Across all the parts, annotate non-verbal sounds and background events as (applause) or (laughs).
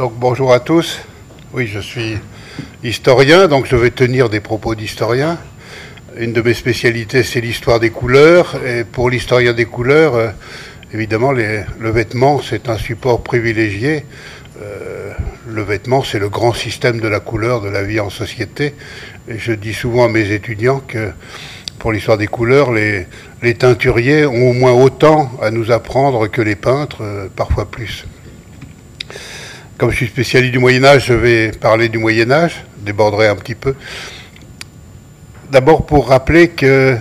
Donc bonjour à tous. Oui, je suis historien, donc je vais tenir des propos d'historien. Une de mes spécialités, c'est l'histoire des couleurs. Et pour l'historien des couleurs, euh, évidemment, le vêtement, c'est un support privilégié. Euh, le vêtement, c'est le grand système de la couleur de la vie en société. Et je dis souvent à mes étudiants que pour l'histoire des couleurs, les, teinturiers ont au moins autant à nous apprendre que les peintres, euh, parfois plus. Comme je suis spécialiste du Moyen Âge, je vais parler du Moyen Âge, déborderai un petit peu. D'abord pour rappeler que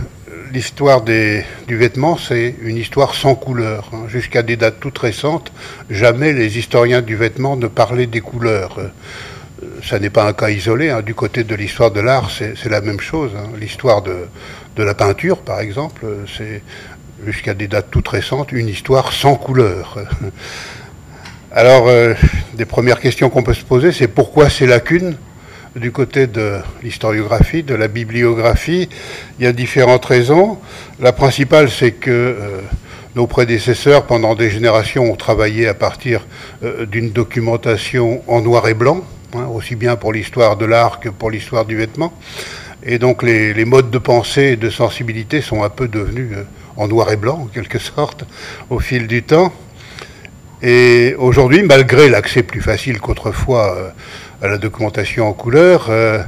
l'histoire du vêtement, c'est une histoire sans couleur. Hein. Jusqu'à des dates toutes récentes, jamais les historiens du vêtement ne parlaient des couleurs. Euh, ça n'est pas un cas isolé. Hein. Du côté de l'histoire de l'art, c'est la même chose. Hein. L'histoire de, la peinture, par exemple, c'est jusqu'à des dates toutes récentes une histoire sans couleur. (laughs) Alors, euh, des premières questions qu'on peut se poser, c'est pourquoi ces lacunes du côté de l'historiographie, de la bibliographie, il y a différentes raisons. La principale, c'est que euh, nos prédécesseurs, pendant des générations, ont travaillé à partir euh, d'une documentation en noir et blanc, hein, aussi bien pour l'histoire de l'art que pour l'histoire du vêtement. Et donc les, modes de pensée et de sensibilité sont un peu devenus en noir et blanc, en quelque sorte, au fil du temps. Et aujourd'hui, malgré l'accès plus facile qu'autrefois à la documentation en couleur, euh,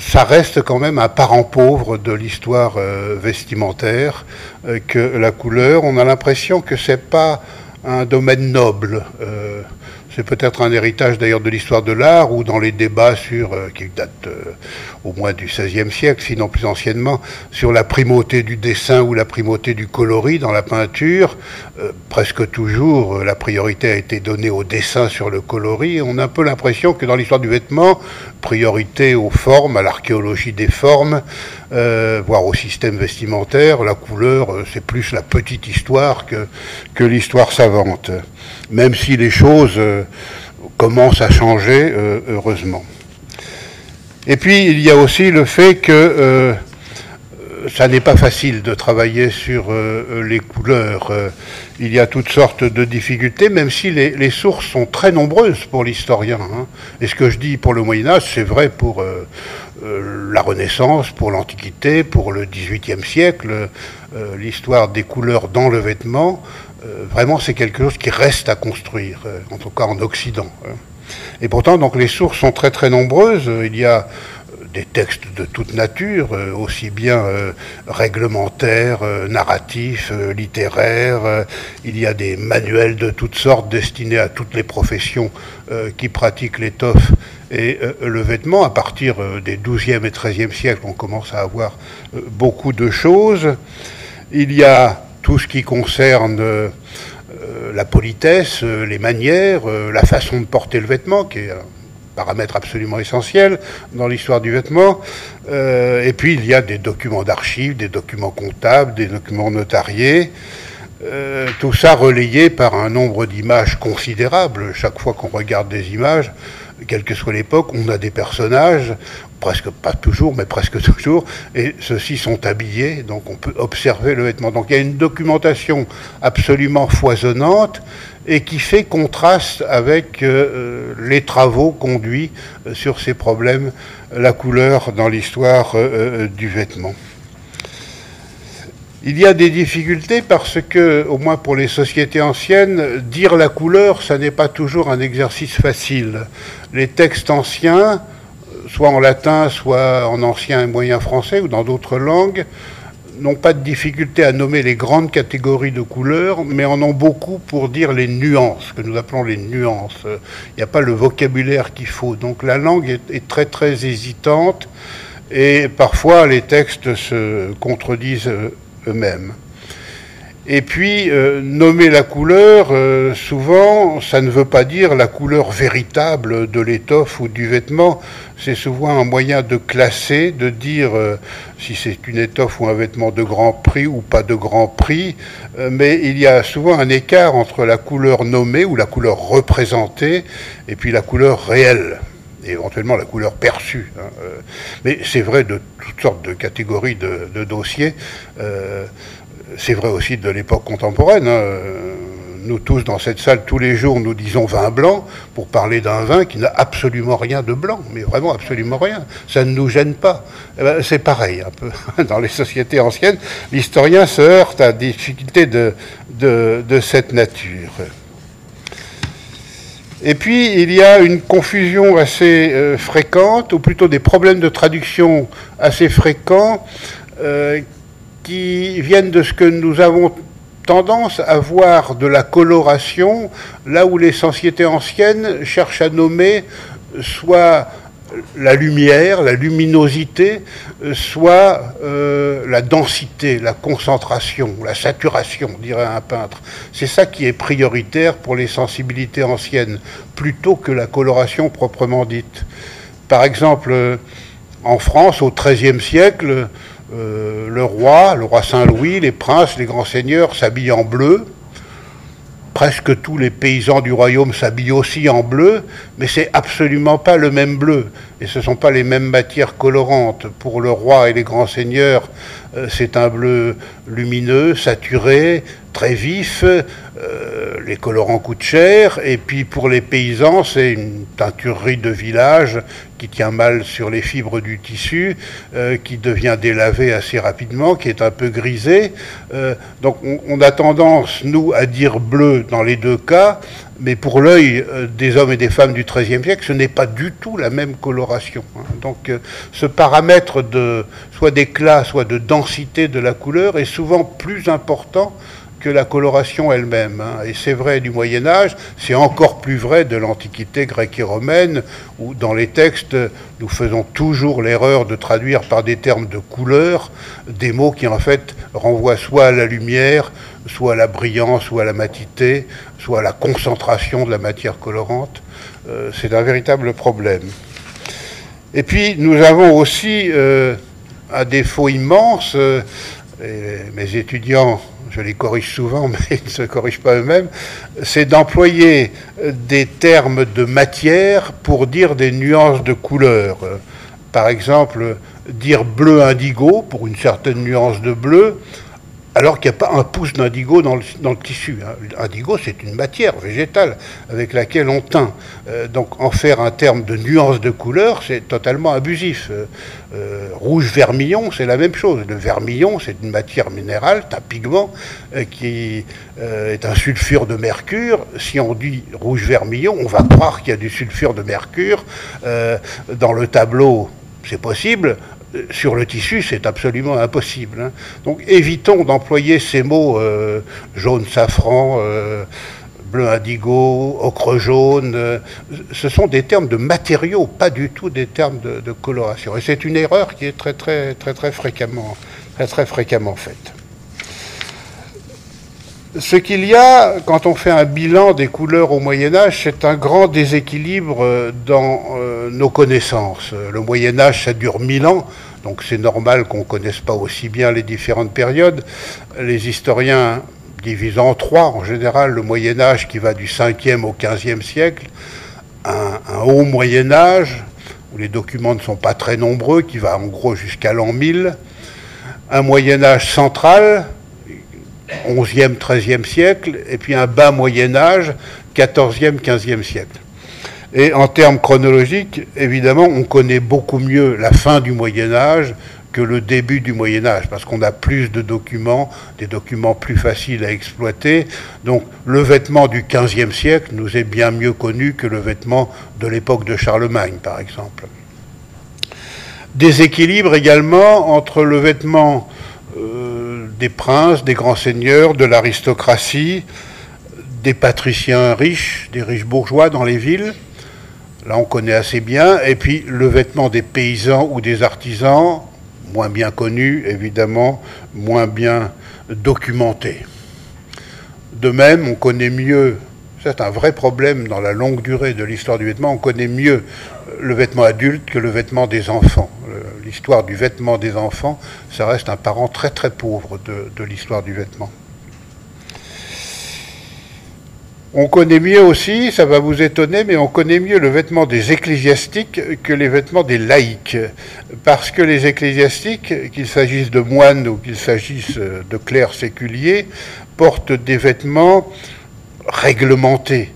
ça reste quand même un parent pauvre de l'histoire euh, vestimentaire euh, que la couleur. On a l'impression que c'est pas un domaine noble. C'est peut-être un héritage d'ailleurs de l'histoire de l'art ou dans les débats sur, euh, qui datent euh, au moins du XVIe siècle, sinon plus anciennement, sur la primauté du dessin ou la primauté du coloris dans la peinture. Euh, presque toujours, la priorité a été donnée au dessin sur le coloris. On a un peu l'impression que dans l'histoire du vêtement, priorité aux formes, à l'archéologie des formes, voire au système vestimentaire. La couleur, c'est plus la petite histoire que, que l'histoire savante même si les choses euh, commencent à changer, euh, heureusement. Et puis, il y a aussi le fait que euh, ça n'est pas facile de travailler sur les couleurs. il y a toutes sortes de difficultés, même si les, sources sont très nombreuses pour l'historien. Hein. Et ce que je dis pour le Moyen Âge, c'est vrai pour la Renaissance, pour l'Antiquité, pour le XVIIIe siècle, l'histoire des couleurs dans le vêtement. Euh, vraiment c'est quelque chose qui reste à construire, euh, en tout cas en Occident. Hein. Et pourtant, donc les sources sont très très nombreuses. Il y a euh, des textes de toute nature, aussi bien réglementaires, narratifs, littéraires. il y a des manuels de toutes sortes destinés à toutes les professions qui pratiquent l'étoffe et le vêtement. À partir des 12e et 13e siècles, on commence à avoir beaucoup de choses. Il y a tout ce qui concerne euh, la politesse, euh, les manières, euh, la façon de porter le vêtement, qui est un paramètre absolument essentiel dans l'histoire du vêtement. et puis il y a des documents d'archives, des documents comptables, des documents notariés. tout ça relayé par un nombre d'images considérable. Chaque fois qu'on regarde des images, quelle que soit l'époque, on a des personnages, presque pas toujours, mais presque (laughs) toujours, et ceux-ci sont habillés, donc on peut observer le vêtement. Donc il y a une documentation absolument foisonnante et qui fait contraste avec euh, les travaux conduits euh, sur ces problèmes, la couleur dans l'histoire euh, du vêtement. Il y a des difficultés parce que, au moins pour les sociétés anciennes, dire la couleur, ça n'est pas toujours un exercice facile. Les textes anciens, soit en latin, soit en ancien et moyen français ou dans d'autres langues, n'ont pas de difficulté à nommer les grandes catégories de couleurs, mais en ont beaucoup pour dire les nuances, que nous appelons les nuances. Il n'y a pas le vocabulaire qu'il faut. Donc la langue est, est très très hésitante et parfois les textes se contredisent eux-mêmes. Et puis, euh, nommer la couleur, euh, souvent, ça ne veut pas dire la couleur véritable de l'étoffe ou du vêtement. C'est souvent un moyen de classer, de dire euh, si c'est une étoffe ou un vêtement de grand prix ou pas de grand prix. mais il y a souvent un écart entre la couleur nommée ou la couleur représentée et puis la couleur réelle éventuellement la couleur perçue. Hein, mais c'est vrai de toutes sortes de catégories de, dossiers. C'est vrai aussi de l'époque contemporaine. Hein. nous tous dans cette salle, tous les jours, nous disons vin blanc pour parler d'un vin qui n'a absolument rien de blanc, mais vraiment absolument rien. Ça ne nous gêne pas. Eh ben, c'est pareil un peu (laughs) dans les sociétés anciennes. L'historien se heurte à des difficultés de, de cette nature. Et puis, il y a une confusion assez euh, fréquente, ou plutôt des problèmes de traduction assez fréquents, euh, qui viennent de ce que nous avons tendance à voir de la coloration, là où les sociétés anciennes cherchent à nommer soit la lumière, la luminosité, soit euh, la densité, la concentration, la saturation, dirait un peintre. C'est ça qui est prioritaire pour les sensibilités anciennes, plutôt que la coloration proprement dite. Par exemple, euh, en France, au XIIIe siècle, le roi, le roi Saint-Louis, les princes, les grands seigneurs s'habillent en bleu, presque tous les paysans du royaume s'habillent aussi en bleu, mais c'est absolument pas le même bleu. Et ce ne sont pas les mêmes matières colorantes. Pour le roi et les grands seigneurs, euh, c'est un bleu lumineux, saturé, très vif. Euh, les colorants coûtent cher. Et puis pour les paysans, c'est une teinturerie de village qui tient mal sur les fibres du tissu, euh, qui devient délavé assez rapidement, qui est un peu grisé. Donc on, a tendance, nous, à dire bleu dans les deux cas, mais pour l'œil euh, des hommes et des femmes du XIIIe siècle, ce n'est pas du tout la même coloration. Hein. Donc ce paramètre de soit d'éclat, soit de densité de la couleur est souvent plus important que la coloration elle-même. Hein. Et c'est vrai du Moyen Âge, c'est encore plus vrai de l'Antiquité grecque et romaine, où dans les textes, nous faisons toujours l'erreur de traduire par des termes de couleur des mots qui en fait renvoient soit à la lumière, soit à la brillance, soit à la matité, soit à la concentration de la matière colorante. Euh, c'est un véritable problème. Et puis nous avons aussi euh, un défaut immense, euh, mes étudiants je les corrige souvent, (laughs) mais ils ne se corrigent pas eux-mêmes, c'est d'employer des termes de matière pour dire des nuances de couleur. Par exemple, dire bleu indigo pour une certaine nuance de bleu, alors qu'il n'y a pas un pouce d'indigo dans le, tissu. Hein. c'est une matière végétale avec laquelle on teint. Euh, donc en faire un terme de nuance de couleur, c'est totalement abusif. Euh, euh, rouge vermillon, c'est la même chose. Le vermillon, c'est une matière minérale, un pigment qui est un sulfure de mercure. Si on dit rouge vermillon, on va croire qu'il y a du sulfure de mercure. dans le tableau, c'est possible sur le tissu, c'est absolument impossible. Hein. Donc évitons d'employer ces mots euh, jaune safran, euh, bleu indigo, ocre jaune. Euh, ce sont des termes de matériaux, pas du tout des termes de, coloration. Et c'est une erreur qui est très très très très fréquemment, très, très fréquemment faite ce qu'il y a quand on fait un bilan des couleurs au Moyen Âge, c'est un grand déséquilibre euh, dans euh, nos connaissances. Le Moyen Âge, ça dure mille ans, donc c'est normal qu'on ne connaisse pas aussi bien les différentes périodes. Les historiens divisent en trois, en général, le Moyen Âge qui va du 5e au 15e siècle, un, un haut Moyen Âge, où les documents ne sont pas très nombreux, qui va en gros jusqu'à l'an 1000, un Moyen Âge central, 11e, 13e siècle, et puis un bas Moyen Âge, 14e, 15e siècle. Et en termes chronologiques, évidemment, on connaît beaucoup mieux la fin du Moyen Âge que le début du Moyen Âge, parce qu'on a plus de documents, des documents plus faciles à exploiter. Donc le vêtement du XVe siècle nous est bien mieux connu que le vêtement de l'époque de Charlemagne, par exemple. Déséquilibre également entre le vêtement euh, des princes, des grands seigneurs, de l'aristocratie, des patriciens riches, des riches bourgeois dans les villes. Là, on connaît assez bien. Et puis, le vêtement des paysans ou des artisans, moins bien connu, évidemment, moins bien documenté. De même, on connaît mieux, c'est un vrai problème dans la longue durée de l'histoire du vêtement, on connaît mieux le vêtement adulte que le vêtement des enfants. L'histoire du vêtement des enfants, ça reste un parent très très pauvre de, l'histoire du vêtement. On connaît mieux aussi, ça va vous étonner, mais on connaît mieux le vêtement des ecclésiastiques que les vêtements des laïcs. Parce que les ecclésiastiques, qu'il s'agisse de moines ou qu'il s'agisse de clercs séculiers, portent des vêtements réglementé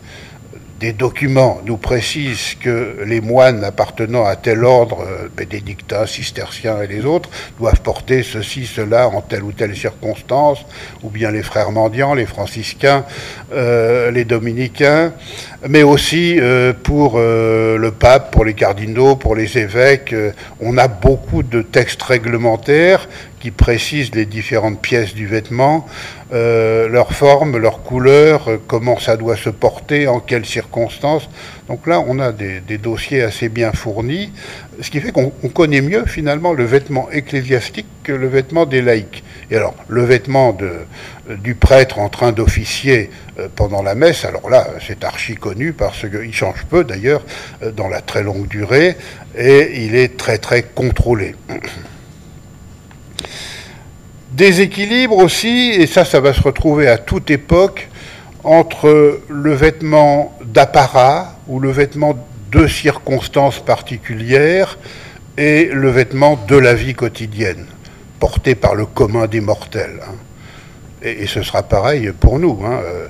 des documents nous précisent que les moines appartenant à tel ordre, euh, bénédictins, cisterciens et les autres, doivent porter ceci, cela en telle ou telle circonstance, ou bien les frères mendiants, les franciscains, euh, les dominicains, mais aussi euh, pour le pape, pour les cardinaux, pour les évêques. on a beaucoup de textes réglementaires qui précisent les différentes pièces du vêtement, euh, leur forme, leur couleur, euh, comment ça doit se porter, en quelles circonstances. Donc là, on a des, dossiers assez bien fournis, ce qui fait qu'on connaît mieux finalement le vêtement ecclésiastique que le vêtement des laïcs. Et alors, le vêtement de, du prêtre en train d'officier euh, pendant la messe, alors là, c'est archi connu parce qu'il change peu d'ailleurs dans la très longue durée et il est très très contrôlé. Déséquilibre aussi, et ça, ça va se retrouver à toute époque, entre le vêtement d'apparat ou le vêtement de circonstances particulières et le vêtement de la vie quotidienne, porté par le commun des mortels. Hein. Et, ce sera pareil pour nous. Hein. Euh,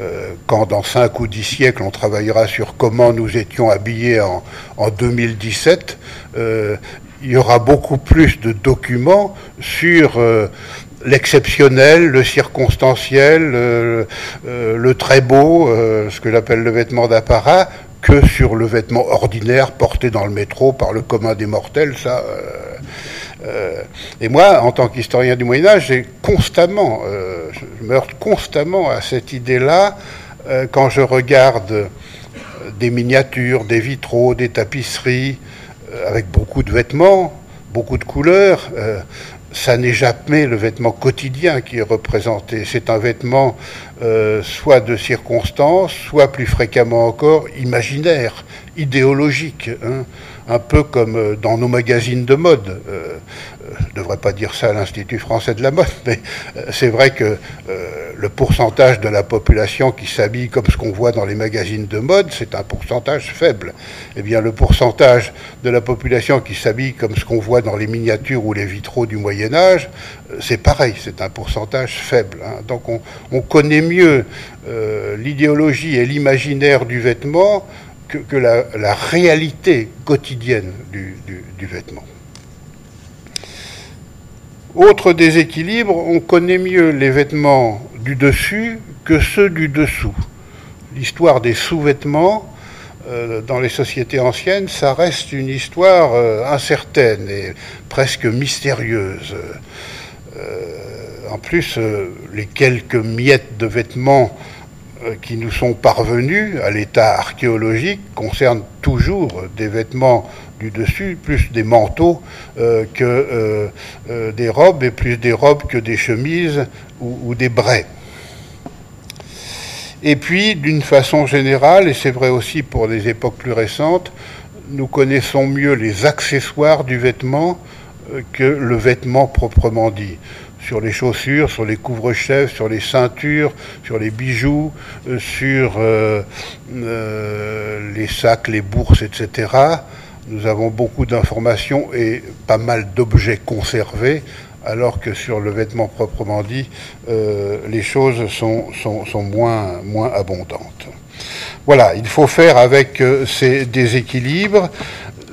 euh, quand dans cinq ou dix siècles on travaillera sur comment nous étions habillés en, 2017, il y aura beaucoup plus de documents sur euh, l'exceptionnel, le circonstanciel, euh, le très beau, euh, ce que j'appelle le vêtement d'apparat, que sur le vêtement ordinaire porté dans le métro par le commun des mortels. Ça, et moi, en tant qu'historien du Moyen Âge, j'ai constamment, je me heurte constamment à cette idée-là quand je regarde des miniatures, des vitraux, des tapisseries, euh, avec beaucoup de vêtements, beaucoup de couleurs. Euh, ça n'est jamais le vêtement quotidien qui est représenté. C'est un vêtement euh, soit de circonstance, soit plus fréquemment encore imaginaire, idéologique. Hein un peu comme euh, dans nos magazines de mode. Euh, euh, je ne devrais pas dire ça à l'Institut français de la mode, (laughs) mais c'est vrai que le pourcentage de la population qui s'habille comme ce qu'on voit dans les magazines de mode, c'est un pourcentage faible. Eh bien, le pourcentage de la population qui s'habille comme ce qu'on voit dans les miniatures ou les vitraux du Moyen Âge, c'est pareil, c'est un pourcentage faible. Hein. Donc on, connaît mieux l'idéologie et l'imaginaire du vêtement que, la, réalité quotidienne du, vêtement. Autre déséquilibre, on connaît mieux les vêtements du dessus que ceux du dessous. L'histoire des sous-vêtements euh, dans les sociétés anciennes, ça reste une histoire euh, incertaine et presque mystérieuse. Euh, en plus, les quelques miettes de vêtements qui nous sont parvenus à l'état archéologique concernent toujours des vêtements du dessus, plus des manteaux euh, que euh, des robes, et plus des robes que des chemises ou, des braies. Et puis, d'une façon générale, et c'est vrai aussi pour les époques plus récentes, nous connaissons mieux les accessoires du vêtement que le vêtement proprement dit sur les chaussures, sur les couvre-chefs, sur les ceintures, sur les bijoux, euh, sur euh, euh, les sacs, les bourses, etc. Nous avons beaucoup d'informations et pas mal d'objets conservés, alors que sur le vêtement proprement dit, les choses sont, moins abondantes. Voilà, il faut faire avec ces déséquilibres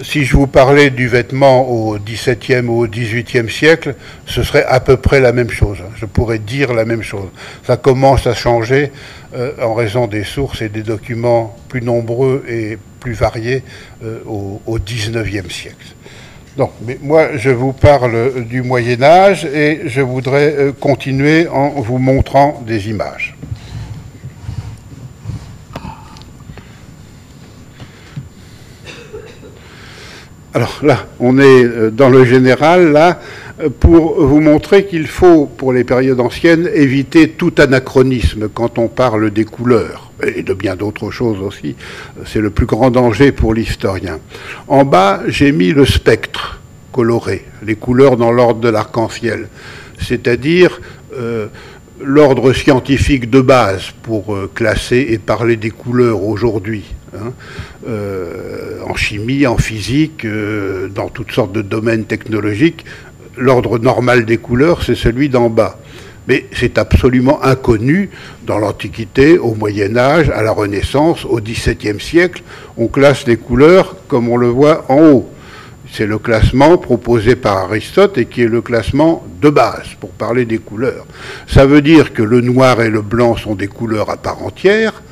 si je vous parlais du vêtement au XVIIe ou au XVIIIe siècle, ce serait à peu près la même chose. Je pourrais dire la même chose. Ça commence à changer euh, en raison des sources et des documents plus nombreux et plus variés euh, au, XIXe siècle. Donc, mais moi, je vous parle du Moyen Âge et je voudrais euh, continuer en vous montrant des images. Alors là, on est euh, dans le général, là, euh, pour vous montrer qu'il faut, pour les périodes anciennes, éviter tout anachronisme quand on parle des couleurs, et de bien d'autres choses aussi. C'est le plus grand danger pour l'historien. En bas, j'ai mis le spectre coloré, les couleurs dans l'ordre de l'arc-en-ciel, c'est-à-dire euh, l'ordre scientifique de base pour classer et parler des couleurs aujourd'hui. Hein, euh, en chimie, en physique, euh, dans toutes sortes de domaines technologiques. L'ordre normal des couleurs, c'est celui d'en bas. Mais c'est absolument inconnu dans l'Antiquité, au Moyen Âge, à la Renaissance, au XVIIe siècle. On classe les couleurs comme on le voit en haut. C'est le classement proposé par Aristote et qui est le classement de base pour parler des couleurs. Ça veut dire que le noir et le blanc sont des couleurs à part entière.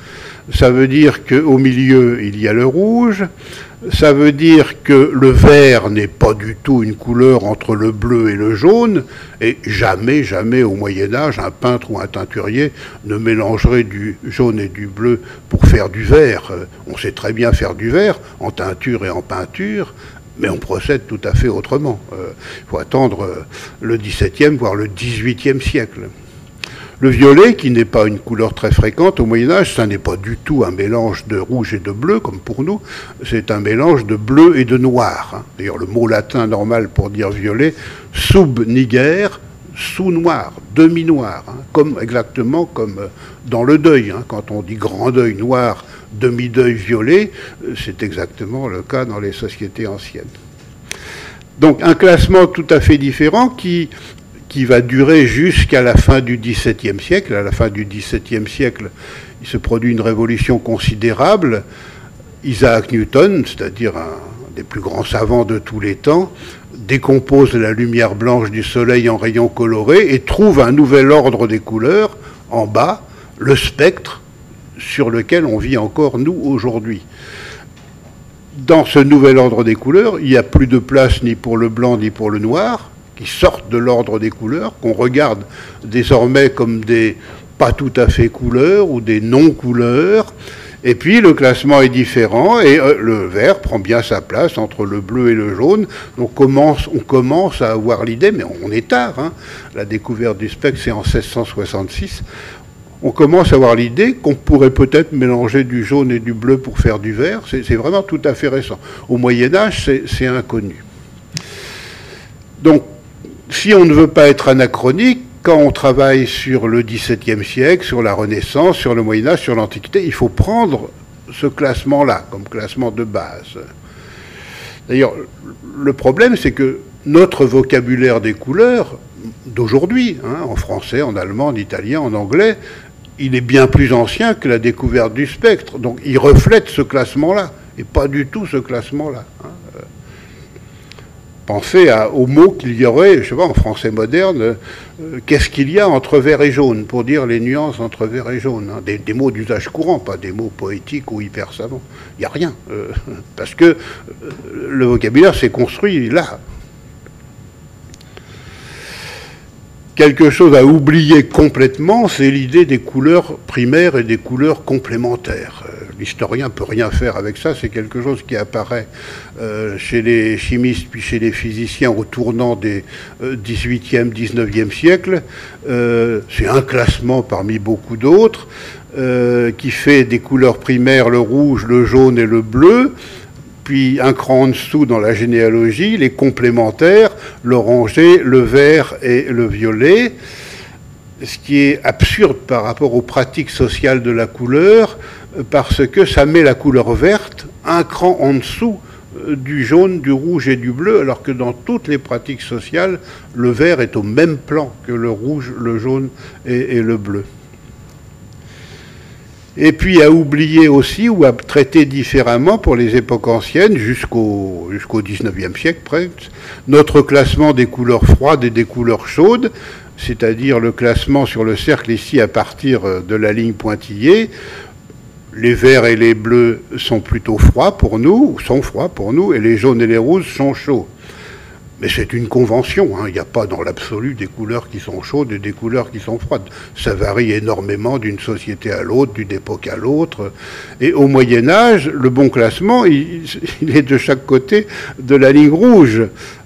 Ça veut dire qu'au milieu, il y a le rouge. Ça veut dire que le vert n'est pas du tout une couleur entre le bleu et le jaune, et jamais, jamais au Moyen Âge, un peintre ou un teinturier ne mélangerait du jaune et du bleu pour faire du vert. On sait très bien faire du vert en teinture et en peinture, mais on procède tout à fait autrement. Il euh, faut attendre euh, le XVIIe, voire le XVIIIe siècle. Le violet, qui n'est pas une couleur très fréquente au Moyen Âge, ça n'est pas du tout un mélange de rouge et de bleu, comme pour nous, c'est un mélange de bleu et de noir. Hein. D'ailleurs, le mot latin normal pour dire violet, sub-niger, sous-noir, demi-noir, hein. comme, exactement comme euh, dans le deuil. Hein. quand on dit grand deuil noir, demi-deuil violet, euh, c'est exactement le cas dans les sociétés anciennes. Donc un classement tout à fait différent qui qui va durer jusqu'à la fin du XVIIe siècle. À la fin du XVIIe siècle, il se produit une révolution considérable. Isaac Newton, c'est-à-dire un des plus grands savants de tous les temps, décompose la lumière blanche du soleil en rayons colorés et trouve un nouvel ordre des couleurs en bas, le spectre sur lequel on vit encore nous aujourd'hui. Dans ce nouvel ordre des couleurs, il n'y a plus de place ni pour le blanc ni pour le noir, qui sortent de l'ordre des couleurs, qu'on regarde désormais comme des pas tout à fait couleurs ou des non-couleurs. Et puis le classement est différent et euh, le vert prend bien sa place entre le bleu et le jaune. On commence, on commence à avoir l'idée, mais on est tard. Hein. La découverte du spectre, c'est en 1666. On commence à avoir l'idée qu'on pourrait peut-être mélanger du jaune et du bleu pour faire du vert. C'est vraiment tout à fait récent. Au Moyen Âge, c'est inconnu. Donc si on ne veut pas être anachronique, quand on travaille sur le XVIIe siècle, sur la Renaissance, sur le Moyen Âge, sur l'Antiquité, il faut prendre ce classement-là comme classement de base. D'ailleurs, le problème, c'est que notre vocabulaire des couleurs d'aujourd'hui, hein, en français, en allemand, en italien, en anglais, il est bien plus ancien que la découverte du spectre. Donc il reflète ce classement-là, et pas du tout ce classement-là. Hein penser à, au mot qu'il y aurait, je sais pas, en français moderne, euh, qu'est-ce qu'il y a entre vert et jaune, pour dire les nuances entre vert et jaune. Hein. des, mots d'usage courant, pas des mots poétiques ou hyper savants. Il n'y a rien. Euh, (laughs) parce que euh, le vocabulaire s'est construit là. Quelque chose à oublier complètement, c'est l'idée des couleurs primaires et des couleurs complémentaires l'historien ne peut rien faire avec ça, c'est quelque chose qui apparaît euh, chez les chimistes puis chez les physiciens au tournant des 18e, euh, 19e siècles. Euh, c'est un classement parmi beaucoup d'autres qui fait des couleurs primaires le rouge, le jaune et le bleu puis un cran en dessous dans la généalogie, les complémentaires, l'oranger, le vert et le violet ce qui est absurde par rapport aux pratiques sociales de la couleur, parce que ça met la couleur verte un cran en dessous euh, du jaune, du rouge et du bleu, alors que dans toutes les pratiques sociales, le vert est au même plan que le rouge, le jaune et, le bleu. Et puis à oublier aussi ou à traiter différemment pour les époques anciennes, jusqu'au jusqu'au 19e siècle presque, notre classement des couleurs froides et des couleurs chaudes, c'est-à-dire le classement sur le cercle ici à partir de la ligne pointillée, les verts et les bleus sont plutôt froids pour nous, sont froids pour nous, et les jaunes et les rouges sont chauds. Mais c'est une convention, hein. il n'y a pas dans l'absolu des couleurs qui sont chaudes et des couleurs qui sont froides. Ça varie énormément d'une société à l'autre, d'une époque à l'autre. Et au Moyen Âge, le bon classement, (laughs) il, est de chaque côté de la ligne rouge.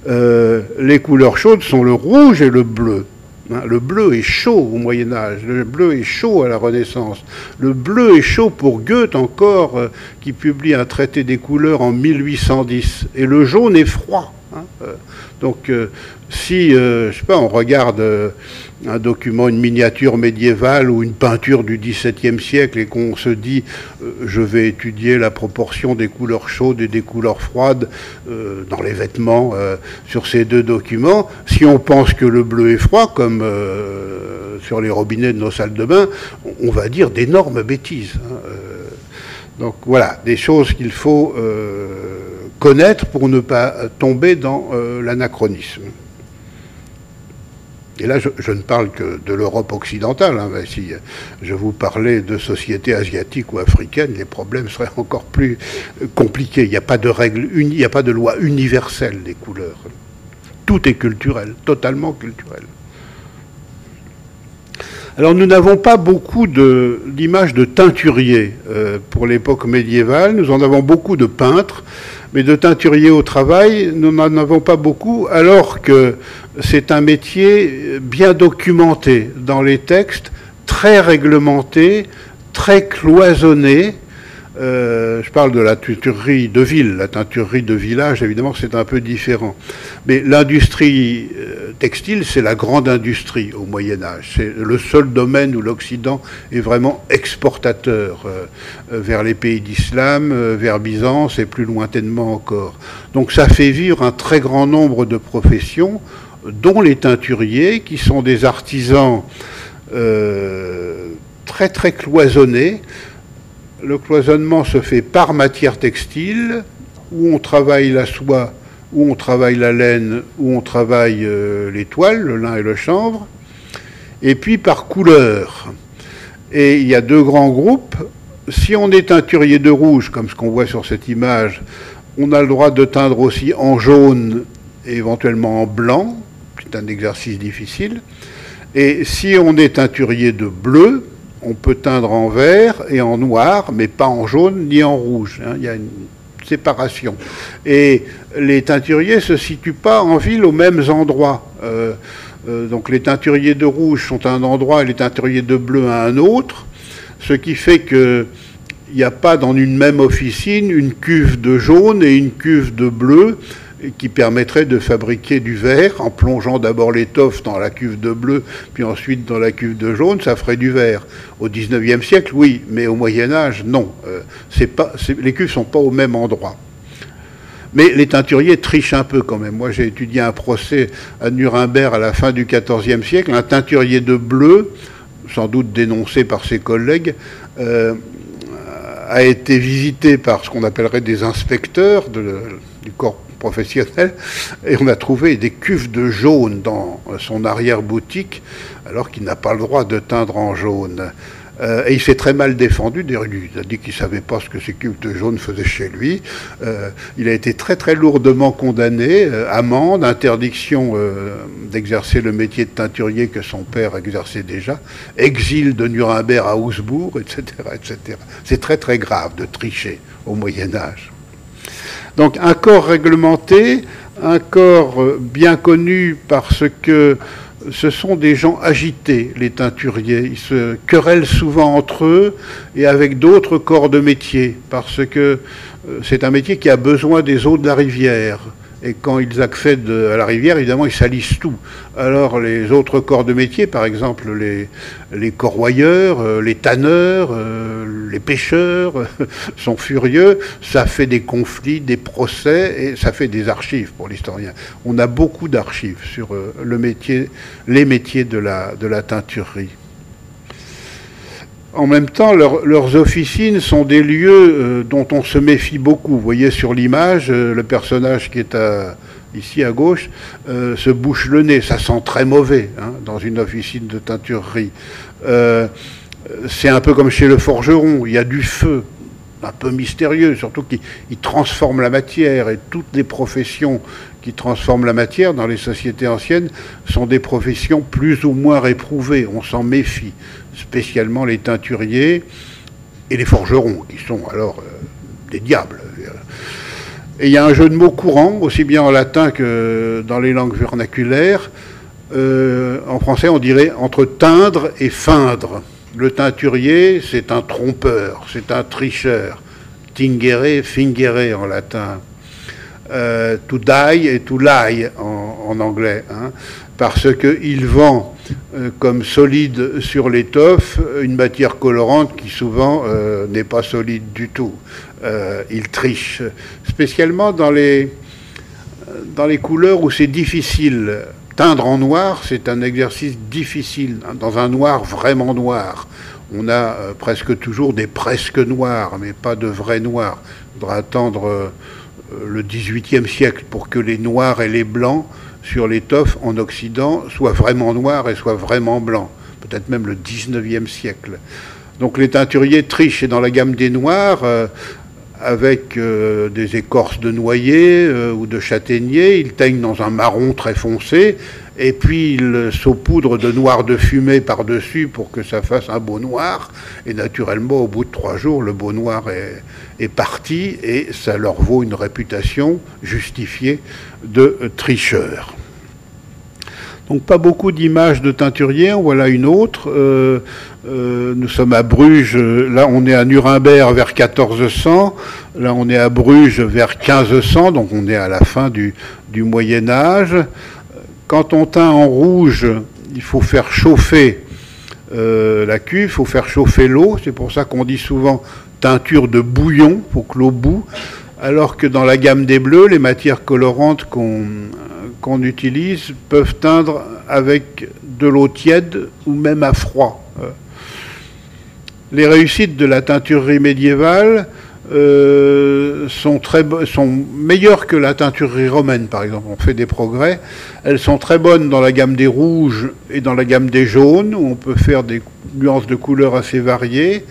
Euh, les couleurs chaudes sont le rouge et le bleu. Hein, le bleu est chaud au Moyen Âge, le bleu est chaud à la Renaissance. Le bleu est chaud pour Goethe encore, euh, qui publie un traité des couleurs en 1810. Et le jaune est froid. Hein, euh, donc, euh, si, euh, je sais pas, on regarde un document, une miniature médiévale ou une peinture du XVIIe siècle et qu'on se dit, je vais étudier la proportion des couleurs chaudes et des couleurs froides dans les vêtements sur ces deux documents, si on pense que le bleu est froid, comme sur les robinets de nos salles de bain, on va dire d'énormes bêtises. Hein, donc voilà, des choses qu'il faut connaître pour ne pas tomber dans euh, l'anachronisme. Et là, je, ne parle que de l'Europe occidentale. Hein, si je vous parlais de sociétés asiatiques ou africaines, les problèmes seraient encore plus compliqués. Il n'y a pas de il n'y a pas de loi universelle des couleurs. Tout est culturel, totalement culturel. Alors nous n'avons pas beaucoup d'images de, teinturiers euh, pour l'époque médiévale, nous en avons beaucoup de peintres, mais de teinturiers au travail, nous n'en avons pas beaucoup, alors que c'est un métier bien documenté dans les textes, très réglementé, très cloisonné, euh, je parle de la teinturerie de ville. La teinturerie de village, évidemment, c'est un peu différent. Mais l'industrie euh, textile, c'est la grande industrie au Moyen Âge. C'est le seul domaine où l'Occident est vraiment exportateur euh, vers les pays d'islam, vers Byzance et plus lointainement encore. Donc ça fait vivre un très grand nombre de professions, dont les teinturiers, qui sont des artisans très très cloisonnés le cloisonnement se fait par matière textile, où on travaille la soie, où on travaille la laine, où on travaille euh, les toiles, le lin et le chanvre, et puis par couleur. Et il y a deux grands groupes. Si on est teinturier de rouge, comme ce qu'on voit sur cette image, on a le droit de teindre aussi en jaune et éventuellement en blanc. C'est un exercice difficile. Et si on est teinturier de bleu, on peut teindre en vert et en noir, mais pas en jaune ni en rouge. Hein. Il y a une séparation. Et les teinturiers ne se situent pas en ville aux mêmes endroits. Euh, euh, donc les teinturiers de rouge sont à un endroit et les teinturiers de bleu à un autre, ce qui fait qu'il n'y a pas dans une même officine une cuve de jaune et une cuve de bleu qui permettrait de fabriquer du verre en plongeant d'abord l'étoffe dans la cuve de bleu, puis ensuite dans la cuve de jaune, ça ferait du verre. Au XIXe siècle, oui, mais au Moyen Âge, non. Euh, les cuves ne sont pas au même endroit. Mais les teinturiers trichent un peu quand même. Moi, j'ai étudié un procès à Nuremberg à la fin du XIVe siècle. Un teinturier de bleu, sans doute dénoncé par ses collègues, euh, a été visité par ce qu'on appellerait des inspecteurs du corps professionnel, et on a trouvé des cuves de jaune dans son arrière-boutique, alors qu'il n'a pas le droit de teindre en jaune. Euh, et il s'est très mal défendu. D'ailleurs, il a dit qu'il ne savait pas ce que ces cuves de jaune faisaient chez lui. Euh, il a été très très lourdement condamné, euh, amende, interdiction d'exercer le métier de teinturier que son père exerçait déjà, exil de Nuremberg à Augsbourg, etc. etc. C'est très très grave de tricher au Moyen Âge. Donc un corps réglementé, un corps euh, bien connu parce que ce sont des gens agités, les teinturiers. Ils se querellent souvent entre eux et avec d'autres corps de métier, parce que euh, c'est un métier qui a besoin des eaux de la rivière. Et quand ils accèdent à la rivière, évidemment, ils salissent tout. Alors les autres corps de métier, par exemple les, corroyeurs, euh, les tanneurs, les pêcheurs, (laughs) sont furieux. Ça fait des conflits, des procès, et ça fait des archives pour l'historien. On a beaucoup d'archives sur euh, les métiers de la, de teinturerie en même temps, leurs officines sont des lieux euh, dont on se méfie beaucoup. Vous voyez sur l'image, euh, le personnage qui est ici à gauche se bouche le nez. Ça sent très mauvais hein, dans une officine de teinturerie. C'est un peu comme chez le forgeron, il y a du feu, un peu mystérieux, surtout qu'il transforme la matière et toutes les professions qui transforment la matière dans les sociétés anciennes sont des professions plus ou moins réprouvées. On s'en méfie spécialement les teinturiers et les forgerons, qui sont alors euh, des diables. Et il y a un jeu de mots courant, aussi bien en latin que dans les langues vernaculaires. Euh, en français, on dirait entre teindre et feindre. Le teinturier, c'est un trompeur, c'est un tricheur. Tingere, fingere en latin. euh, to die et to lie en, anglais, hein, parce qu'il vend euh, comme solide sur l'étoffe une matière colorante qui souvent euh, n'est pas solide du tout. il triche, spécialement dans les, dans les couleurs où c'est difficile. Teindre en noir, c'est un exercice difficile, dans un noir vraiment noir on a presque toujours des presque noirs, mais pas de vrais noirs. Il faudra attendre le XVIIIe siècle pour que les noirs et les blancs sur l'étoffe en Occident soient vraiment noirs et soient vraiment blancs. Peut-être même le XIXe siècle. Donc les teinturiers trichent dans la gamme des noirs euh, avec euh, des écorces de noyer euh, ou de châtaignier. Ils teignent dans un marron très foncé et puis ils saupoudrent de noir de fumée par-dessus pour que ça fasse un beau noir. Et naturellement, au bout de trois jours, le beau noir est, parti et ça leur vaut une réputation justifiée de tricheurs. Donc pas beaucoup d'images de teinturiers, voilà une autre. Euh, euh, nous sommes à Bruges, là on est à Nuremberg vers 1400, là on est à Bruges vers 1500, donc on est à la fin du, Moyen Âge. Quand on teint en rouge, il faut faire chauffer euh, la cuve, il faut faire chauffer l'eau. C'est pour ça qu'on dit souvent teinture de bouillon, pour que l'eau boue. Alors que dans la gamme des bleus, les matières colorantes qu'on utilise peuvent teindre avec de l'eau tiède ou même à froid. Euh, les réussites de la teinturerie médiévale euh, sont, très, sont meilleures que la teinturerie romaine, par exemple. On fait des progrès. Elles sont très bonnes dans la gamme des rouges et dans la gamme des jaunes, où on peut faire des nuances de couleurs assez variées.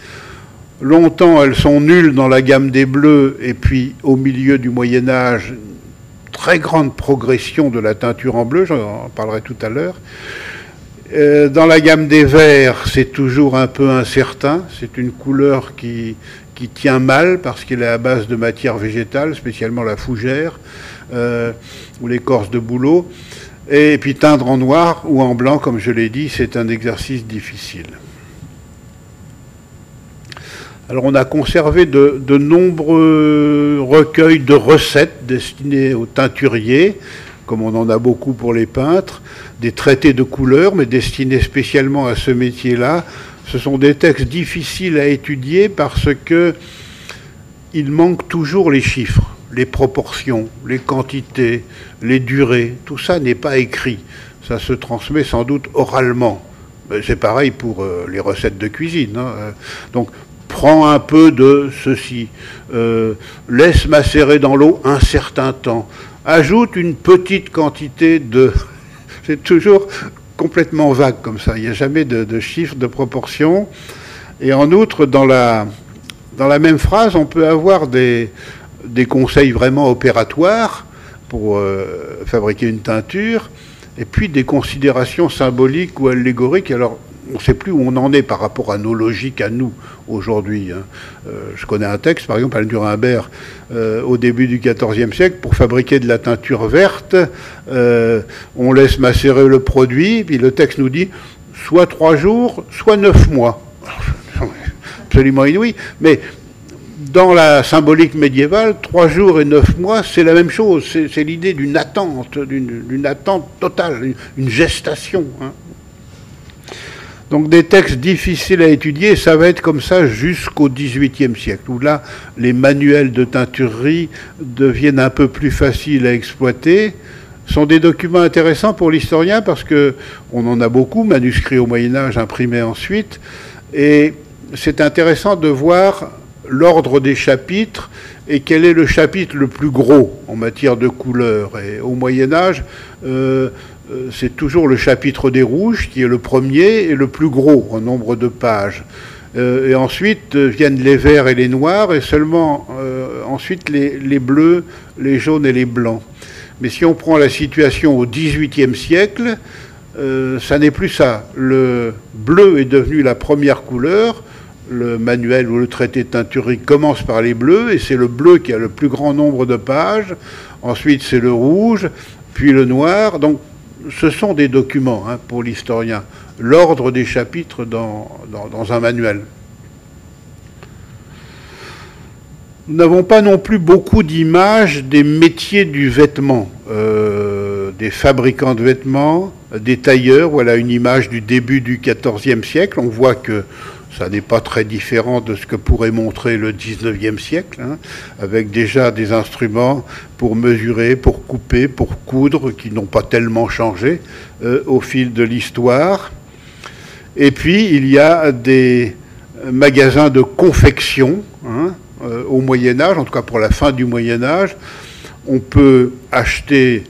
Longtemps, elles sont nulles dans la gamme des bleus, et puis au milieu du Moyen Âge, très grande progression de la teinture en bleu, j'en parlerai tout à l'heure. Euh, dans la gamme des verts, c'est toujours un peu incertain. C'est une couleur qui, tient mal parce qu'il est à base de matière végétale, spécialement la fougère euh, ou l'écorce de bouleau. Et puis teindre en noir ou en blanc, comme je l'ai dit, c'est un exercice difficile. Alors on a conservé de, nombreux recueils de recettes destinés aux teinturiers, comme on en a beaucoup pour les peintres, des traités de couleurs, mais destinés spécialement à ce métier-là, ce sont des textes difficiles à étudier parce que il manque toujours les chiffres, les proportions, les quantités, les durées. Tout ça n'est pas écrit. Ça se transmet sans doute oralement. C'est pareil pour euh, les recettes de cuisine. Hein. Euh, donc, prends un peu de ceci, euh, laisse macérer dans l'eau un certain temps, ajoute une petite quantité de... (laughs) C'est toujours complètement vague comme ça. Il n'y a jamais de, chiffres, de proportions. Et en outre, dans la, dans la même phrase, on peut avoir des, des conseils vraiment opératoires pour euh, fabriquer une teinture, et puis des considérations symboliques ou allégoriques. Alors, on ne sait plus où on en est par rapport à nos logiques à nous aujourd'hui. Hein. Euh, je connais un texte, par exemple, à Nuremberg, euh, au début du XIVe siècle, pour fabriquer de la teinture verte, euh, on laisse macérer le produit, puis le texte nous dit soit trois jours, soit neuf mois. (laughs) Absolument inouï. Mais dans la symbolique médiévale, trois jours et neuf mois, c'est la même chose. C'est l'idée d'une attente, d'une attente totale, une, gestation. Hein. Donc des textes difficiles à étudier, ça va être comme ça jusqu'au XVIIIe siècle, où là, les manuels de teinturerie deviennent un peu plus faciles à exploiter, sont des documents intéressants pour l'historien parce que on en a beaucoup, manuscrits au Moyen Âge, imprimés ensuite, et c'est intéressant de voir l'ordre des chapitres et quel est le chapitre le plus gros en matière de couleur. Et au Moyen Âge, euh, c'est toujours le chapitre des rouges qui est le premier et le plus gros en nombre de pages. Euh, et ensuite euh, viennent les verts et les noirs, et seulement ensuite les, bleus, les jaunes et les blancs. Mais si on prend la situation au XVIIIe siècle, ça n'est plus ça. Le bleu est devenu la première couleur. Le manuel ou le traité de commence par les bleus, et c'est le bleu qui a le plus grand nombre de pages. Ensuite, c'est le rouge, puis le noir. Donc ce sont des documents hein, pour l'historien, l'ordre des chapitres dans, un manuel. Nous n'avons pas non plus beaucoup d'images des métiers du vêtement, euh, des fabricants de vêtements, des tailleurs. Voilà une image du début du XIVe siècle. On voit que ça n'est pas très différent de ce que pourrait montrer le XIXe siècle, hein, avec déjà des instruments pour mesurer, pour couper, pour coudre, qui n'ont pas tellement changé euh, au fil de l'histoire. Et puis, il y a des magasins de confection hein, euh, au Moyen Âge, en tout cas pour la fin du Moyen Âge. On peut acheter,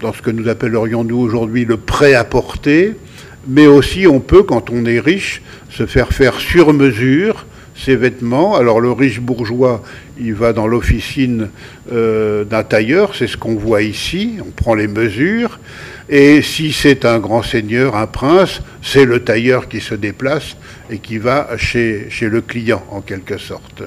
dans ce que nous appellerions nous aujourd'hui le prêt-à-porter, mais aussi on peut, quand on est riche, se faire faire sur mesure ses vêtements. Alors le riche bourgeois, il va dans l'officine euh, d'un tailleur, c'est ce qu'on voit ici, on prend les mesures. Et si c'est un grand seigneur, un prince, c'est le tailleur qui se déplace et qui va chez, chez le client en quelque sorte.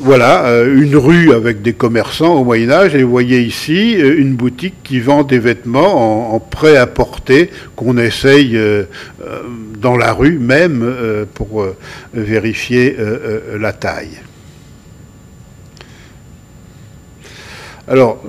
Voilà, euh, une rue avec des commerçants au Moyen Âge, et vous voyez ici euh, une boutique qui vend des vêtements en, prêt-à-porter qu'on essaye euh, dans la rue même pour vérifier la taille. Alors,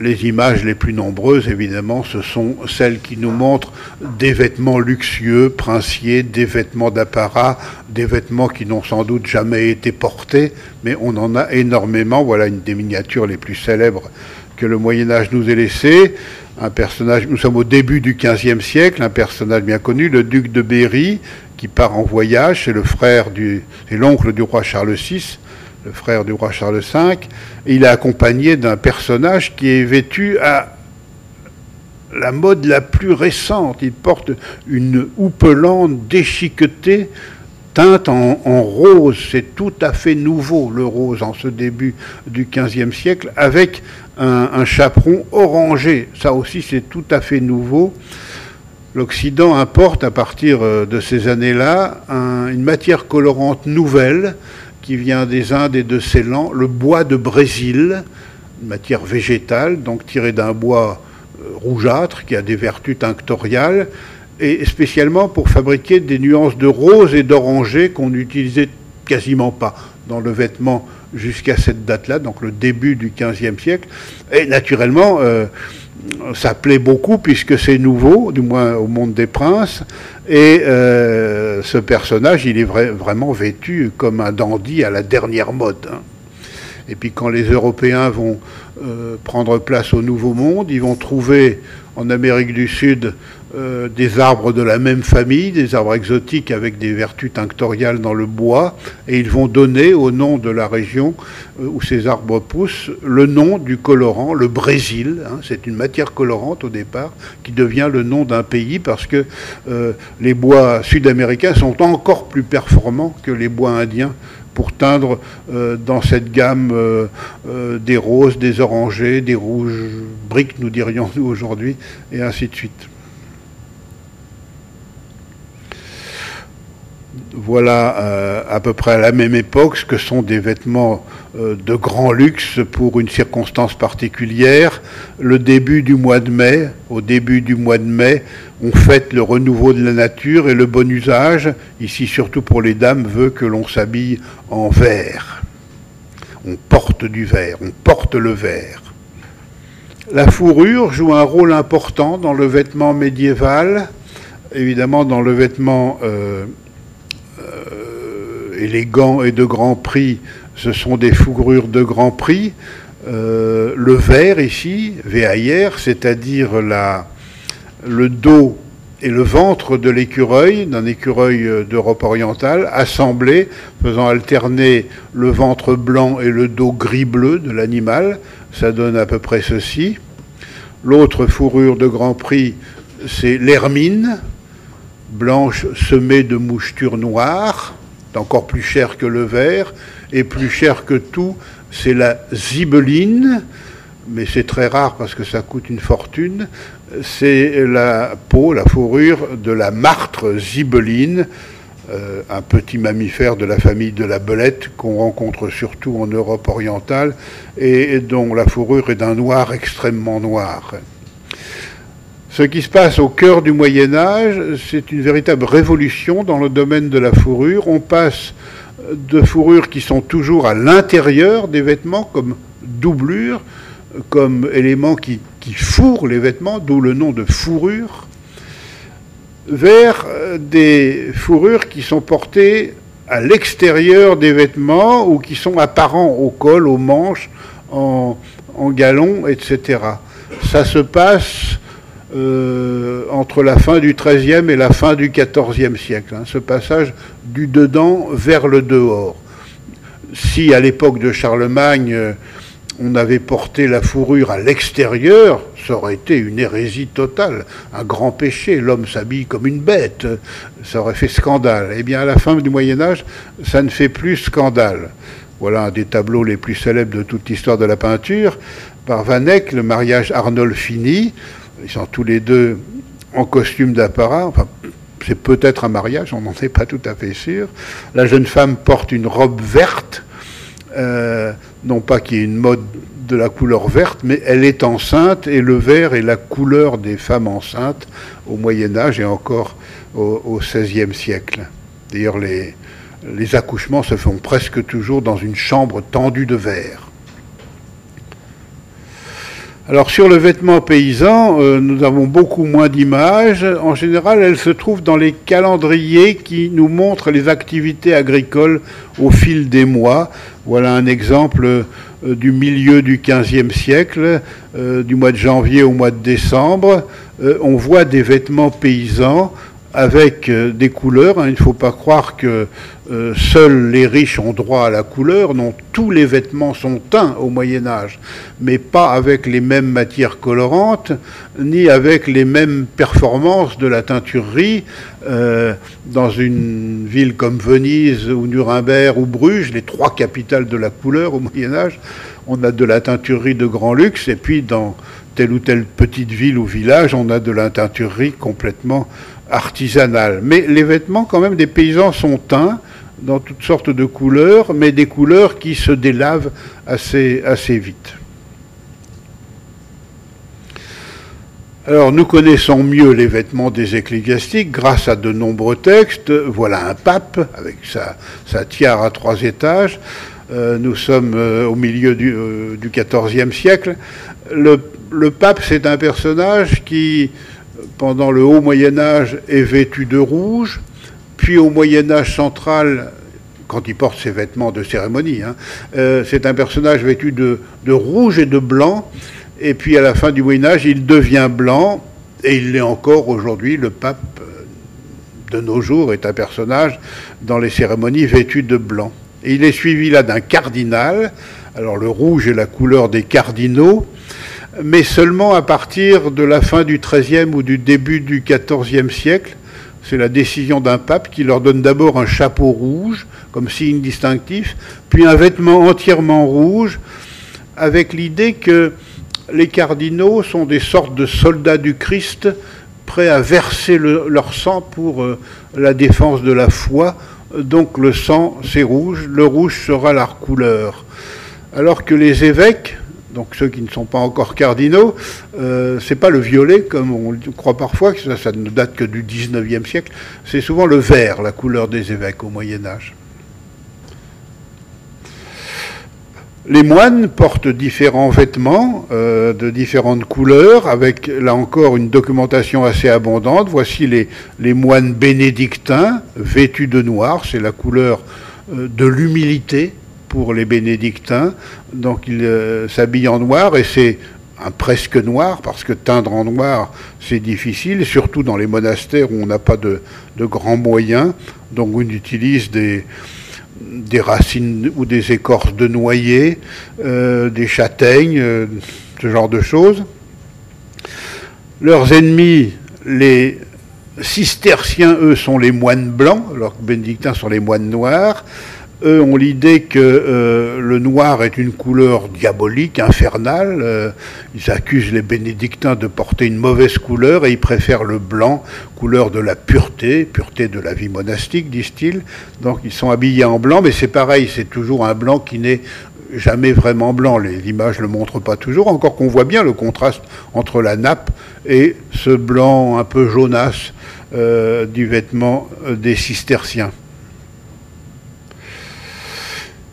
les images les plus nombreuses, évidemment, ce sont celles qui nous montrent des vêtements luxueux, princiers, des vêtements d'apparat, des vêtements qui n'ont sans doute jamais été portés, mais on en a énormément. Voilà une des miniatures les plus célèbres que le Moyen Âge nous ait laissées. Un personnage, nous sommes au début du XVe siècle, un personnage bien connu, le duc de Berry, qui part en voyage, c'est le frère du, c'est l'oncle du roi Charles VI, le frère du roi Charles V, il est accompagné d'un personnage qui est vêtu à la mode la plus récente. Il porte une houppelande déchiquetée teinte en, rose. C'est tout à fait nouveau, le rose, en ce début du XVe siècle, avec un, chaperon orangé. Ça aussi, c'est tout à fait nouveau. L'Occident importe à partir euh, de ces années-là une matière colorante nouvelle qui vient des Indes et de Ceylan, le bois de Brésil, une matière végétale, donc tirée d'un bois euh, rougeâtre qui a des vertus tinctoriales, et spécialement pour fabriquer des nuances de rose et d'oranger qu'on n'utilisait quasiment pas dans le vêtement jusqu'à cette date-là, donc le début du XVe siècle. Et naturellement, euh, ça plaît beaucoup puisque c'est nouveau, du moins au monde des princes, et euh, ce personnage, il est vraiment vêtu comme un dandy à la dernière mode. Hein. Et puis quand les Européens vont euh, prendre place au Nouveau Monde, ils vont trouver en Amérique du Sud euh, des arbres de la même famille, des arbres exotiques avec des vertus tinctoriales dans le bois, et ils vont donner au nom de la région euh, où ces arbres poussent le nom du colorant, le Brésil. Hein. c'est une matière colorante au départ qui devient le nom d'un pays parce que euh, les bois sud-américains sont encore plus performants que les bois indiens pour teindre dans cette gamme des roses, des orangés, des rouges briques, nous dirions nous aujourd'hui, et ainsi de suite. Voilà euh, à peu près à la même époque ce que sont des vêtements euh, de grand luxe pour une circonstance particulière. Le début du mois de mai, au début du mois de mai, on fête le renouveau de la nature et le bon usage, ici surtout pour les dames, veut que l'on s'habille en vert. On porte du vert, on porte le vert. La fourrure joue un rôle important dans le vêtement médiéval, évidemment dans le vêtement euh, élégants et de grand prix, ce sont des fourrures de grand prix. Euh, le vert ici, VAIR, c'est-à-dire le dos et le ventre de l'écureuil, d'un écureuil d'Europe orientale, assemblés, faisant alterner le ventre blanc et le dos gris-bleu de l'animal. Ça donne à peu près ceci. L'autre fourrure de grand prix, c'est l'hermine, blanche semée de mouchetures noires encore plus cher que le verre, et plus cher que tout, c'est la zibeline, mais c'est très rare parce que ça coûte une fortune, c'est la peau, la fourrure de la martre zibeline, euh, un petit mammifère de la famille de la belette qu'on rencontre surtout en Europe orientale et dont la fourrure est d'un noir extrêmement noir. Ce qui se passe au cœur du Moyen Âge, c'est une véritable révolution dans le domaine de la fourrure. On passe de fourrures qui sont toujours à l'intérieur des vêtements comme doublure, comme élément qui, fourre les vêtements, d'où le nom de fourrure, vers des fourrures qui sont portées à l'extérieur des vêtements ou qui sont apparents au col, aux manches, en, en galon, etc. Ça se passe euh, entre la fin du XIIIe et la fin du XIVe siècle, hein, ce passage du dedans vers le dehors. Si à l'époque de Charlemagne, euh, on avait porté la fourrure à l'extérieur, ça aurait été une hérésie totale, un grand péché. L'homme s'habille comme une bête, ça aurait fait scandale. Eh bien, à la fin du Moyen Âge, ça ne fait plus scandale. Voilà un des tableaux les plus célèbres de toute l'histoire de la peinture. Par Van le mariage Arnolfini. Ils sont tous les deux en costume d'apparat. C'est peut-être un mariage, on n'en est pas tout à fait sûr. La jeune femme porte une robe verte, euh, non pas qu'il y ait une mode de la couleur verte, mais elle est enceinte et le vert est la couleur des femmes enceintes au Moyen Âge et encore au XVIe siècle. D'ailleurs, les, les accouchements se font presque toujours dans une chambre tendue de verre. Alors sur le vêtement paysan, euh, nous avons beaucoup moins d'images. En général, elles se trouvent dans les calendriers qui nous montrent les activités agricoles au fil des mois. Voilà un exemple euh, du milieu du XVe siècle, euh, du mois de janvier au mois de décembre. on voit des vêtements paysans avec euh, des couleurs. Hein. Il ne faut pas croire que euh, seuls les riches ont droit à la couleur. Non, tous les vêtements sont teints au Moyen Âge, mais pas avec les mêmes matières colorantes, ni avec les mêmes performances de la teinturerie. Euh, dans une ville comme Venise ou Nuremberg ou Bruges, les trois capitales de la couleur au Moyen Âge, on a de la teinturerie de grand luxe, et puis dans telle ou telle petite ville ou village, on a de la teinturerie complètement artisanale. Mais les vêtements, quand même, des paysans sont teints dans toutes sortes de couleurs, mais des couleurs qui se délavent assez, assez vite. Alors nous connaissons mieux les vêtements des ecclésiastiques grâce à de nombreux textes. Voilà un pape avec sa, sa tiare à trois étages. Euh, nous sommes euh, au milieu du, XIVe euh, siècle. Le, le pape, c'est un personnage qui pendant le haut Moyen Âge, est vêtu de rouge, puis au Moyen Âge central, quand il porte ses vêtements de cérémonie, hein, euh, c'est un personnage vêtu de, rouge et de blanc, et puis à la fin du Moyen Âge, il devient blanc, et il l'est encore aujourd'hui, le pape euh, de nos jours est un personnage dans les cérémonies vêtu de blanc. Il est suivi là d'un cardinal, alors le rouge est la couleur des cardinaux, mais seulement à partir de la fin du XIIIe ou du début du XIVe siècle. C'est la décision d'un pape qui leur donne d'abord un chapeau rouge comme signe distinctif, puis un vêtement entièrement rouge, avec l'idée que les cardinaux sont des sortes de soldats du Christ prêts à verser leur sang pour euh, la défense de la foi. Donc le sang, c'est rouge, le rouge sera leur couleur. Alors que les évêques, donc ceux qui ne sont pas encore cardinaux, euh, c'est pas le violet comme on croit parfois, ça, ne date que du 19e siècle, c'est souvent le vert, la couleur des évêques au Moyen Âge. Les moines portent différents vêtements euh, de différentes couleurs, avec là encore une documentation assez abondante. Voici les, les moines bénédictins vêtus de noir, c'est la couleur euh, de l'humilité, pour les bénédictins. Donc il euh, s'habille en noir et c'est un presque noir, parce que teindre en noir, c'est difficile, surtout dans les monastères où on n'a pas de, grands moyens. Donc on utilise des, racines ou des écorces de noyer, euh, des châtaignes, euh, ce genre de choses. Leurs ennemis, les cisterciens, eux, sont les moines blancs, alors que bénédictins sont les moines noirs. Eux ont l'idée que euh, le noir est une couleur diabolique, infernale. Euh, ils accusent les bénédictins de porter une mauvaise couleur et ils préfèrent le blanc, couleur de la pureté, pureté de la vie monastique, disent-ils. Donc ils sont habillés en blanc, mais c'est pareil, c'est toujours un blanc qui n'est jamais vraiment blanc. Les images ne le montrent pas toujours, encore qu'on voit bien le contraste entre la nappe et ce blanc un peu jaunasse euh, du vêtement des cisterciens.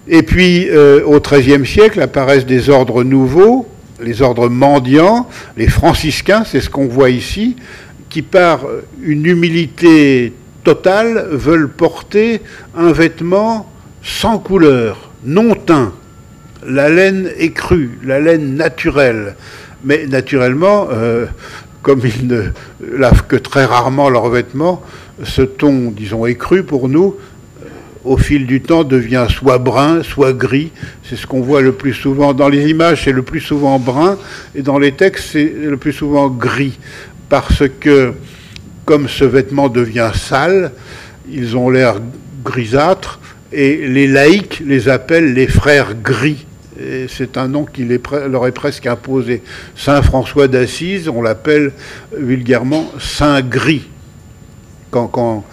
Et puis, au XIIIe siècle, apparaissent des ordres nouveaux, les ordres mendiants, les franciscains, c'est ce qu'on voit ici, qui par une humilité totale veulent porter un vêtement sans couleur, non teint. La laine est crue, la laine naturelle. Mais naturellement, euh, comme ils ne lavent que très rarement leurs vêtements, ce ton, disons, écru pour nous, euh, au fil du temps, devient soit brun, soit gris. C'est ce qu'on voit le plus souvent. Dans les images, c'est le plus souvent brun, et dans les textes, c'est le plus souvent gris. Parce que, comme ce vêtement devient sale, ils ont l'air grisâtres, et les laïcs les appellent les frères gris. C'est un nom qui leur est presque imposé. Saint François d'Assise, on l'appelle vulgairement Saint Gris. Quand,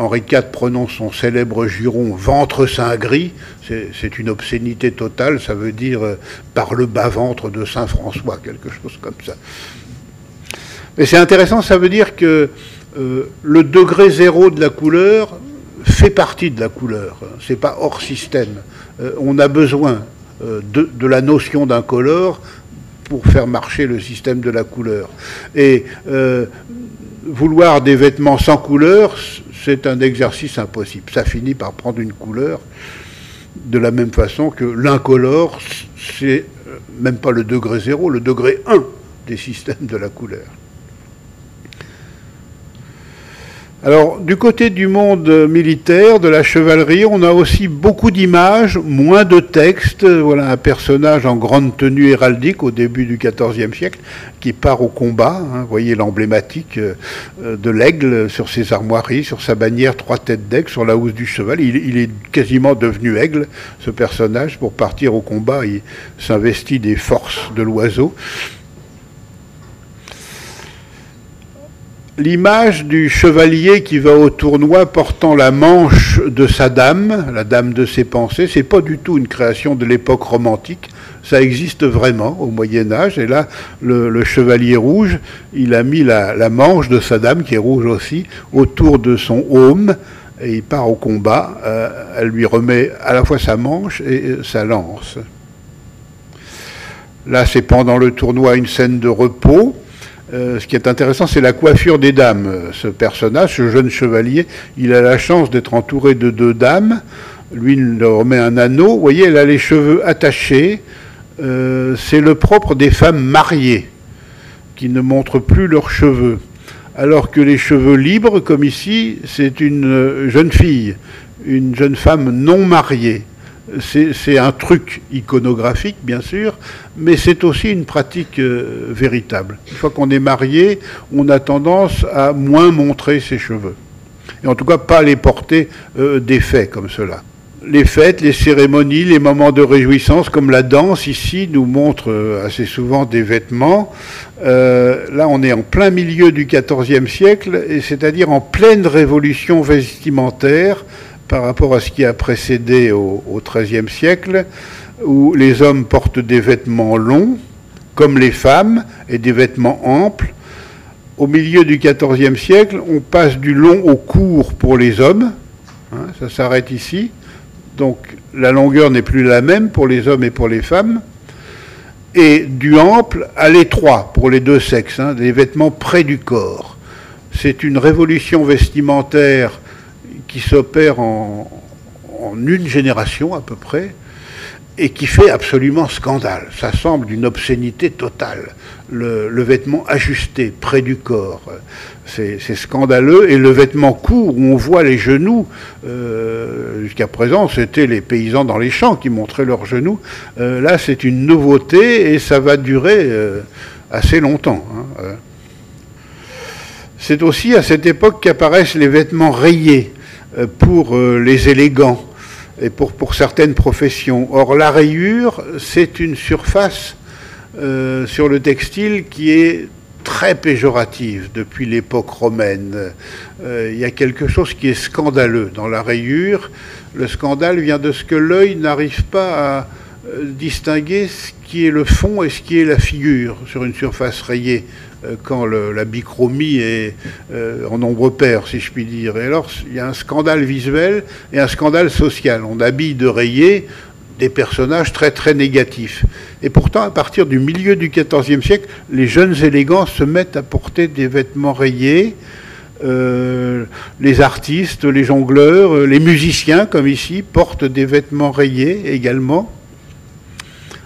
Henri IV prononce son célèbre juron ventre Saint Gris, c'est une obscénité totale, ça veut dire euh, par le bas-ventre de Saint François, quelque chose comme ça. Mais c'est intéressant, ça veut dire que euh, le degré zéro de la couleur fait partie de la couleur. C'est pas hors système. Euh, on a besoin de, la notion d'un color pour faire marcher le système de la couleur. Vouloir des vêtements sans couleur, c'est un exercice impossible. Ça finit par prendre une couleur de la même façon que l'incolore, c'est même pas le degré zéro, le degré 1 des systèmes de la couleur. Alors, du côté du monde militaire, de la chevalerie, on a aussi beaucoup d'images, moins de textes. Voilà un personnage en grande tenue héraldique au début du XIVe siècle qui part au combat. Hein. vous voyez l'emblématique euh, de l'aigle sur ses armoiries, sur sa bannière, trois têtes d'aigle sur la housse du cheval. Il, est quasiment devenu aigle, ce personnage. Pour partir au combat, il s'investit des forces de l'oiseau. L'image du chevalier qui va au tournoi portant la manche de sa dame, la dame de ses pensées, c'est pas du tout une création de l'époque romantique. Ça existe vraiment au Moyen Âge. Et là, le, chevalier rouge, il a mis la, manche de sa dame, qui est rouge aussi, autour de son aume, et il part au combat. Euh, elle lui remet à la fois sa manche et sa lance. Là, c'est pendant le tournoi une scène de repos. Euh, ce qui est intéressant, c'est la coiffure des dames. Ce personnage, ce jeune chevalier, il a la chance d'être entouré de deux dames. Lui, il leur remet un anneau. Vous voyez, elle a les cheveux attachés. Euh, c'est le propre des femmes mariées qui ne montrent plus leurs cheveux. Alors que les cheveux libres, comme ici, c'est une jeune fille, une jeune femme non mariée c'est un truc iconographique, bien sûr, mais c'est aussi une pratique euh, véritable. Une fois qu'on est marié, on a tendance à moins montrer ses cheveux. Et en tout cas, pas les porter euh, des faits comme cela. Les fêtes, les cérémonies, les moments de réjouissance, comme la danse ici, nous montrent euh, assez souvent des vêtements. là, on est en plein milieu du XIVe siècle, c'est-à-dire en pleine révolution vestimentaire par rapport à ce qui a précédé au XIIIe siècle, où les hommes portent des vêtements longs, comme les femmes, et des vêtements amples. Au milieu du XIVe siècle, on passe du long au court pour les hommes. Hein, ça s'arrête ici. Donc la longueur n'est plus la même pour les hommes et pour les femmes. Et du ample à l'étroit pour les deux sexes, hein, des vêtements près du corps. C'est une révolution vestimentaire qui s'opère en, une génération à peu près et qui fait absolument scandale. Ça semble d'une obscénité totale. Le, vêtement ajusté près du corps, c'est scandaleux. Et le vêtement court, où on voit les genoux, euh, jusqu'à présent, c'était les paysans dans les champs qui montraient leurs genoux. Euh, là, c'est une nouveauté et ça va durer euh, assez longtemps. Hein, c'est aussi à cette époque qu'apparaissent les vêtements rayés. Euh, pour euh, les élégants et pour, pour certaines professions. Or, la rayure, c'est une surface euh, sur le textile qui est très péjorative depuis l'époque romaine. Il y a quelque chose qui est scandaleux dans la rayure. Le scandale vient de ce que l'œil n'arrive pas à distinguer ce qui est le fond et ce qui est la figure sur une surface rayée quand la bichromie est en nombre pair, si je puis dire. Et alors, il y a un scandale visuel et un scandale social. On habille de rayé des personnages très très négatifs. Et pourtant, à partir du milieu du XIVe siècle, les jeunes élégants se mettent à porter des vêtements rayés. Euh, les artistes, les jongleurs, euh, les musiciens, comme ici, portent des vêtements rayés également.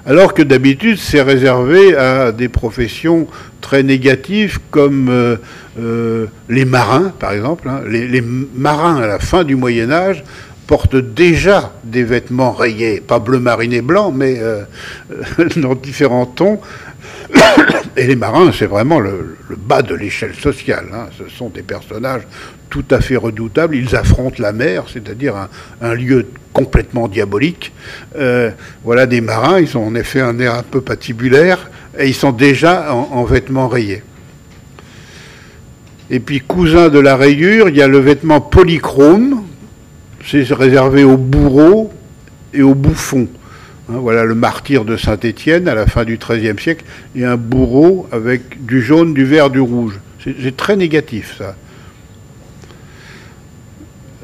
Alors que d'habitude, c'est réservé à des professions très négatives comme euh, les marins, par exemple. Hein. les, marins à la fin du Moyen Âge portent déjà des vêtements rayés, pas bleu mariné blanc, mais euh, (laughs) dans différents tons. Et les marins, c'est vraiment le, bas de l'échelle sociale. Hein. Ce sont des personnages tout à fait redoutables. Ils affrontent la mer, c'est-à-dire un, lieu complètement diabolique. Euh, voilà des marins, ils ont en effet un air un peu patibulaire, et ils sont déjà en, en vêtements rayés. Et puis, cousin de la rayure, il y a le vêtement polychrome, c'est réservé aux bourreaux et aux bouffons. Hein, voilà le martyr de Saint-Étienne à la fin du XIIIe siècle, et un bourreau avec du jaune, du vert, du rouge. C'est très négatif ça.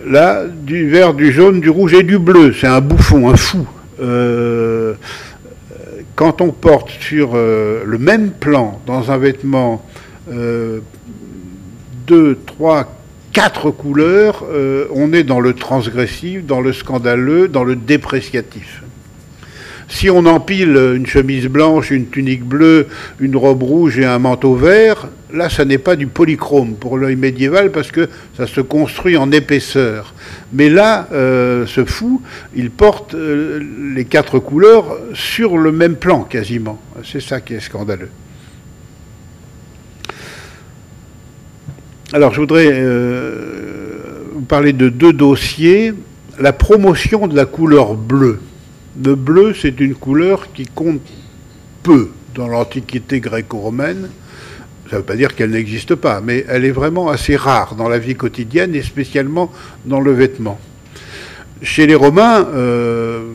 Là, du vert, du jaune, du rouge et du bleu, c'est un bouffon, un fou. Euh, quand on porte sur euh, le même plan, dans un vêtement, euh, deux, trois, quatre couleurs, on est dans le transgressif, dans le scandaleux, dans le dépréciatif. Si on empile une chemise blanche, une tunique bleue, une robe rouge et un manteau vert, là, ça n'est pas du polychrome pour l'œil médiéval parce que ça se construit en épaisseur. Mais là, euh, ce fou, il porte euh, les quatre couleurs sur le même plan quasiment. C'est ça qui est scandaleux. Alors, je voudrais euh, vous parler de deux dossiers. La promotion de la couleur bleue. Le bleu, c'est une couleur qui compte peu dans l'Antiquité gréco-romaine. Ça ne veut pas dire qu'elle n'existe pas, mais elle est vraiment assez rare dans la vie quotidienne et spécialement dans le vêtement. Chez les Romains, euh,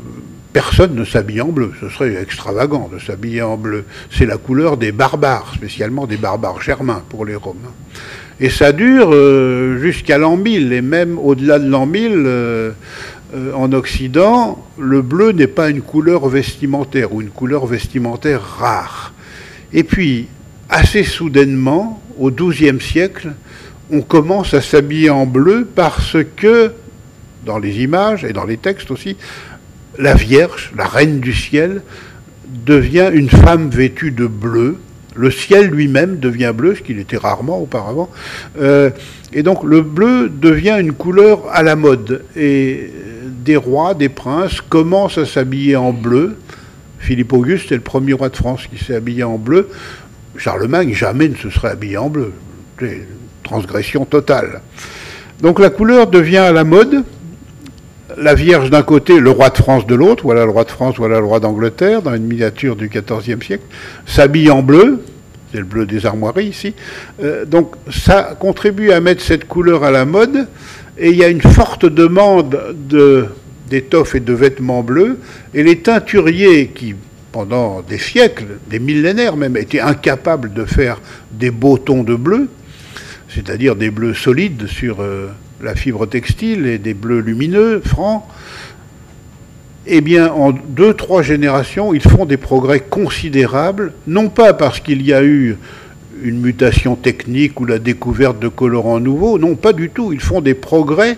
personne ne s'habille en bleu. Ce serait extravagant de s'habiller en bleu. C'est la couleur des barbares, spécialement des barbares germains pour les Romains. Et ça dure euh, jusqu'à l'an 1000, et même au-delà de l'an 1000, euh, euh, en Occident, le bleu n'est pas une couleur vestimentaire ou une couleur vestimentaire rare. Et puis, assez soudainement, au XIIe siècle, on commence à s'habiller en bleu parce que, dans les images et dans les textes aussi, la Vierge, la Reine du ciel, devient une femme vêtue de bleu, le ciel lui-même devient bleu, ce qu'il était rarement auparavant. Euh, et donc le bleu devient une couleur à la mode. Et des rois, des princes commencent à s'habiller en bleu. Philippe Auguste est le premier roi de France qui s'est habillé en bleu. Charlemagne jamais ne se serait habillé en bleu. C'est une transgression totale. Donc la couleur devient à la mode. La Vierge d'un côté, le roi de France de l'autre, voilà le roi de France, voilà le roi d'Angleterre, dans une miniature du XIVe siècle, s'habille en bleu, c'est le bleu des armoiries ici. Euh, donc ça contribue à mettre cette couleur à la mode, et il y a une forte demande d'étoffes et de vêtements bleus, et les teinturiers qui, pendant des siècles, des millénaires même, étaient incapables de faire des beaux tons de bleu, c'est-à-dire des bleus solides sur euh, la fibre textile et des bleus lumineux, francs, eh bien, en deux, trois générations, ils font des progrès considérables, non pas parce qu'il y a eu une mutation technique ou la découverte de colorants nouveaux, non, pas du tout. Ils font des progrès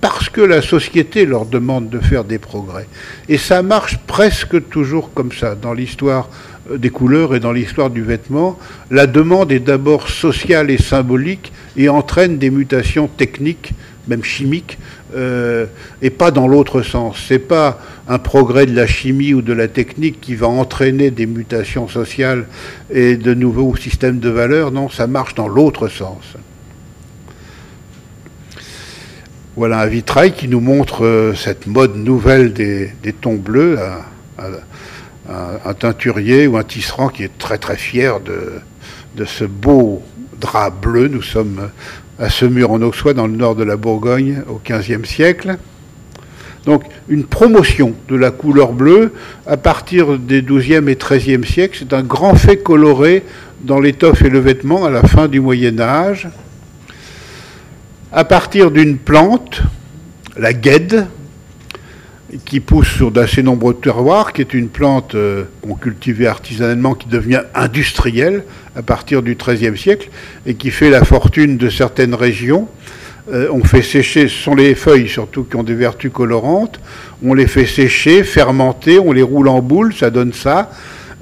parce que la société leur demande de faire des progrès. Et ça marche presque toujours comme ça dans l'histoire euh, des couleurs et dans l'histoire du vêtement. La demande est d'abord sociale et symbolique et entraîne des mutations techniques, même chimiques, euh, et pas dans l'autre sens. C'est pas un progrès de la chimie ou de la technique qui va entraîner des mutations sociales et de nouveaux systèmes de valeurs. Non, ça marche dans l'autre sens. Voilà un vitrail qui nous montre euh, cette mode nouvelle des, tons bleus. Un, teinturier ou un tisserand qui est très très fier de, de ce beau drap bleu. Nous sommes à Semur en Auxois, dans le nord de la Bourgogne, au XVe siècle. Donc une promotion de la couleur bleue à partir des XIIe et XIIIe siècles, c'est un grand fait coloré dans l'étoffe et le vêtement à la fin du Moyen Âge. À partir d'une plante, la guêde, qui pousse sur d'assez nombreux terroirs, qui est une plante euh, qu'on cultivait artisanalement, qui devient industrielle à partir du XIIIe siècle, et qui fait la fortune de certaines régions. Euh, on fait sécher, ce sont les feuilles surtout qui ont des vertus colorantes, on les fait sécher, fermenter, on les roule en boule, ça donne ça.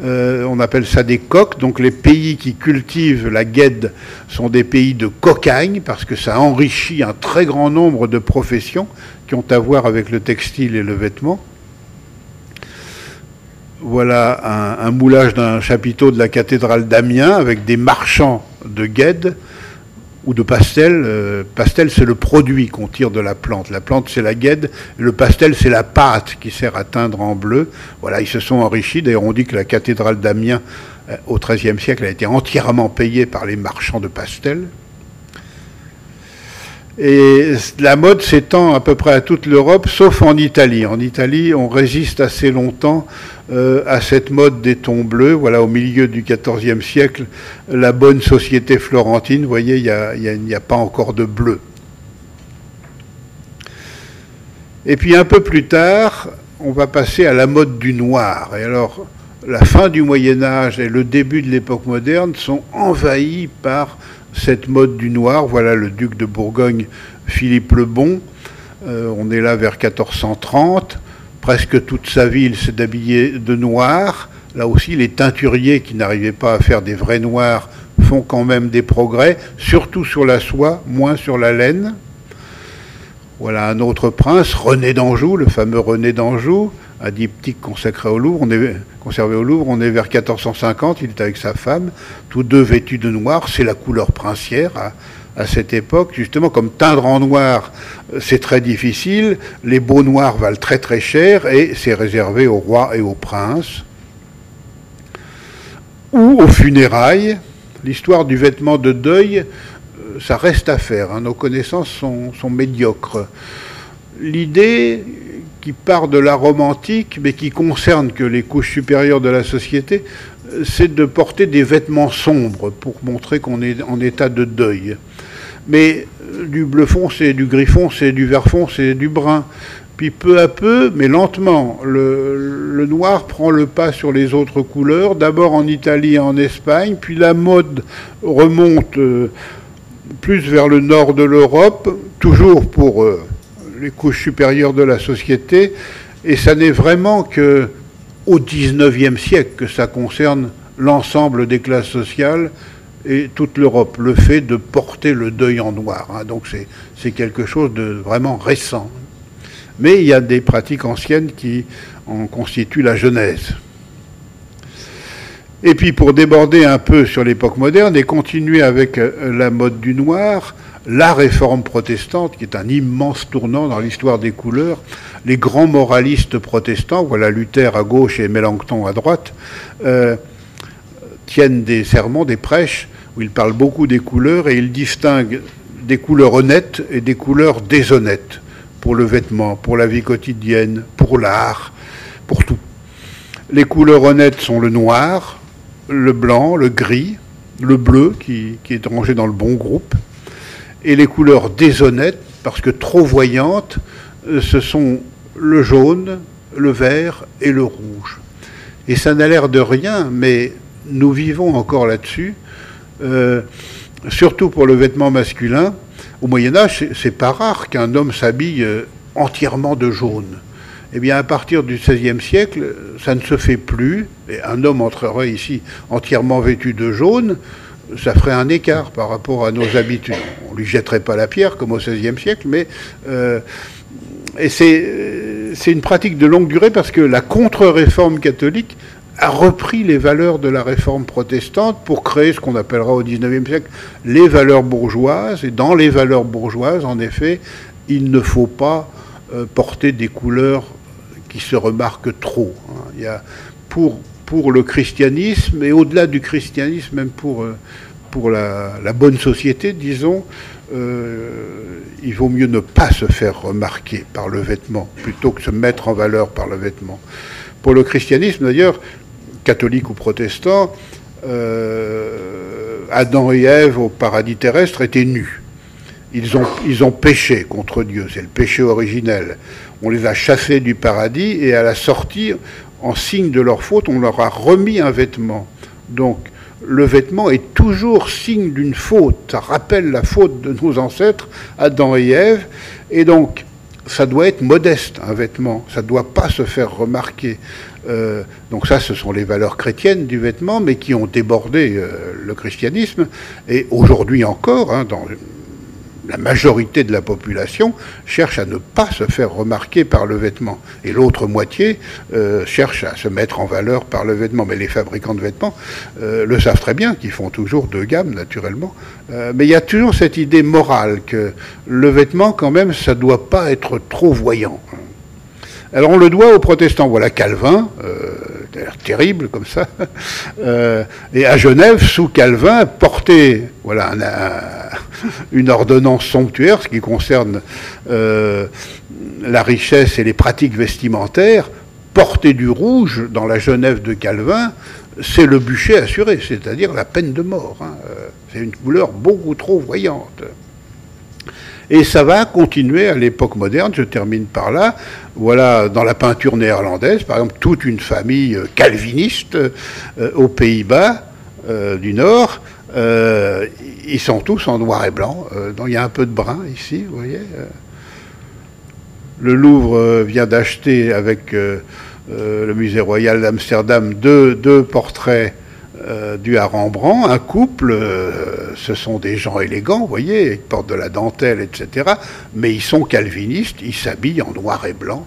Euh, on appelle ça des coques. Donc les pays qui cultivent la guêde sont des pays de cocagne parce que ça enrichit un très grand nombre de professions qui ont à voir avec le textile et le vêtement. Voilà un, un moulage d'un chapiteau de la cathédrale d'Amiens avec des marchands de guêde ou de pastel. Euh, pastel, c'est le produit qu'on tire de la plante. La plante, c'est la guêde. Le pastel, c'est la pâte qui sert à teindre en bleu. Voilà, ils se sont enrichis. D'ailleurs, on dit que la cathédrale d'Amiens, euh, au XIIIe siècle, a été entièrement payée par les marchands de pastel. Et la mode s'étend à peu près à toute l'Europe, sauf en Italie. En Italie, on résiste assez longtemps euh, à cette mode des tons bleus. Voilà, au milieu du XIVe siècle, la bonne société florentine, vous voyez, il n'y a, pas encore de bleu. Et puis un peu plus tard, on va passer à la mode du noir. Et alors, la fin du Moyen Âge et le début de l'époque moderne sont envahis par cette mode du noir. Voilà le duc de Bourgogne, Philippe le Bon. Euh, on est là vers 1430. Presque toute sa ville s'est habillée de noir. Là aussi, les teinturiers qui n'arrivaient pas à faire des vrais noirs font quand même des progrès, surtout sur la soie, moins sur la laine. Voilà un autre prince, René d'Anjou, le fameux René d'Anjou, un diptyque consacré au Louvre, on est, conservé au Louvre, on est vers 1450, il est avec sa femme, tous deux vêtus de noir, c'est la couleur princière à, cette époque, justement comme teindre en noir, c'est très difficile, les beaux noirs valent très très cher et c'est réservé aux rois et aux princes. Ou aux funérailles, l'histoire du vêtement de deuil, euh, ça reste à faire, hein. nos connaissances sont médiocres. L'idée, qui part de la romantique, mais qui concerne que les couches supérieures de la société, c'est de porter des vêtements sombres pour montrer qu'on est en état de deuil. Mais euh, du bleu foncé, du gris foncé, du vert foncé, du brun. Puis peu à peu, mais lentement, le, noir prend le pas sur les autres couleurs, d'abord en Italie et en Espagne, puis la mode remonte euh, plus vers le nord de l'Europe, toujours pour... Euh, les couches supérieures de la société, et ça n'est vraiment que au XIXe siècle que ça concerne l'ensemble des classes sociales et toute l'Europe, le fait de porter le deuil en noir. Hein. donc c'est quelque chose de vraiment récent. Mais il y a des pratiques anciennes qui en constituent la genèse. Et puis pour déborder un peu sur l'époque moderne et continuer avec euh, la mode du noir, la réforme protestante, qui est un immense tournant dans l'histoire des couleurs, les grands moralistes protestants, voilà Luther à gauche et Mélenchon à droite, euh, tiennent des sermons, des prêches, où ils parlent beaucoup des couleurs et ils distinguent des couleurs honnêtes et des couleurs déshonnêtes pour le vêtement, pour la vie quotidienne, pour l'art, pour tout. Les couleurs honnêtes sont le noir, le blanc, le gris, le bleu, qui, qui est rangé dans le bon groupe, et les couleurs déshonnêtes, parce que trop voyantes, euh, ce sont le jaune, le vert et le rouge. Et ça n'a l'air de rien, mais nous vivons encore là-dessus, euh, surtout pour le vêtement masculin. Au Moyen Âge, c'est pas rare qu'un homme s'habille euh, entièrement de jaune. Eh bien, à partir du XVIe siècle, ça ne se fait plus. Et un homme entrerait ici entièrement vêtu de jaune ça ferait un écart par rapport à nos habitudes. On ne lui jetterait pas la pierre comme au XVIe siècle, mais euh, et c'est une pratique de longue durée parce que la contre-réforme catholique a repris les valeurs de la réforme protestante pour créer ce qu'on appellera au XIXe siècle les valeurs bourgeoises. Et dans les valeurs bourgeoises, en effet, il ne faut pas euh, porter des couleurs qui se remarquent trop. Hein. Il y a pour pour le christianisme et au-delà du christianisme, même pour, euh, pour la, bonne société, disons, il vaut mieux ne pas se faire remarquer par le vêtement plutôt que se mettre en valeur par le vêtement. Pour le christianisme, d'ailleurs, catholique ou protestant, Adam et Ève au paradis terrestre étaient nus. Ils ont, ils ont péché contre Dieu, c'est le péché originel. On les a chassés du paradis et à la sortie, en signe de leur faute, on leur a remis un vêtement. Donc, le vêtement est toujours signe d'une faute. Ça rappelle la faute de nos ancêtres, Adam et Ève. Et donc, ça doit être modeste, un vêtement. Ça ne doit pas se faire remarquer. Euh, donc ça, ce sont les valeurs chrétiennes du vêtement, mais qui ont débordé euh, le christianisme. Et aujourd'hui encore, hein, dans la majorité de la population cherche à ne pas se faire remarquer par le vêtement. Et l'autre moitié euh, cherche à se mettre en valeur par le vêtement. Mais les fabricants de vêtements euh, le savent très bien, qu'ils font toujours deux gammes, naturellement. Euh, mais il y a toujours cette idée morale que le vêtement, quand même, ça ne doit pas être trop voyant. Alors on le doit aux protestants. Voilà Calvin, terrible comme ça. (laughs) et à Genève, sous Calvin, portait voilà, un, une ordonnance somptuaire, ce qui concerne euh, la richesse et les pratiques vestimentaires, porter du rouge dans la Genève de Calvin, c'est le bûcher assuré, c'est-à-dire la peine de mort. Hein. Euh, c'est une couleur beaucoup trop voyante. Et ça va continuer à l'époque moderne, je termine par là. Voilà, dans la peinture néerlandaise, par exemple, toute une famille calviniste euh, aux Pays-Bas du Nord euh, ils sont tous en noir et blanc. Euh, donc il y a un peu de brun ici, vous voyez. Euh. Le Louvre vient d'acheter avec le Musée royal d'Amsterdam deux, portraits dus à Rembrandt. Un couple, ce sont des gens élégants, vous voyez, ils portent de la dentelle, etc. Mais ils sont calvinistes, ils s'habillent en noir et blanc.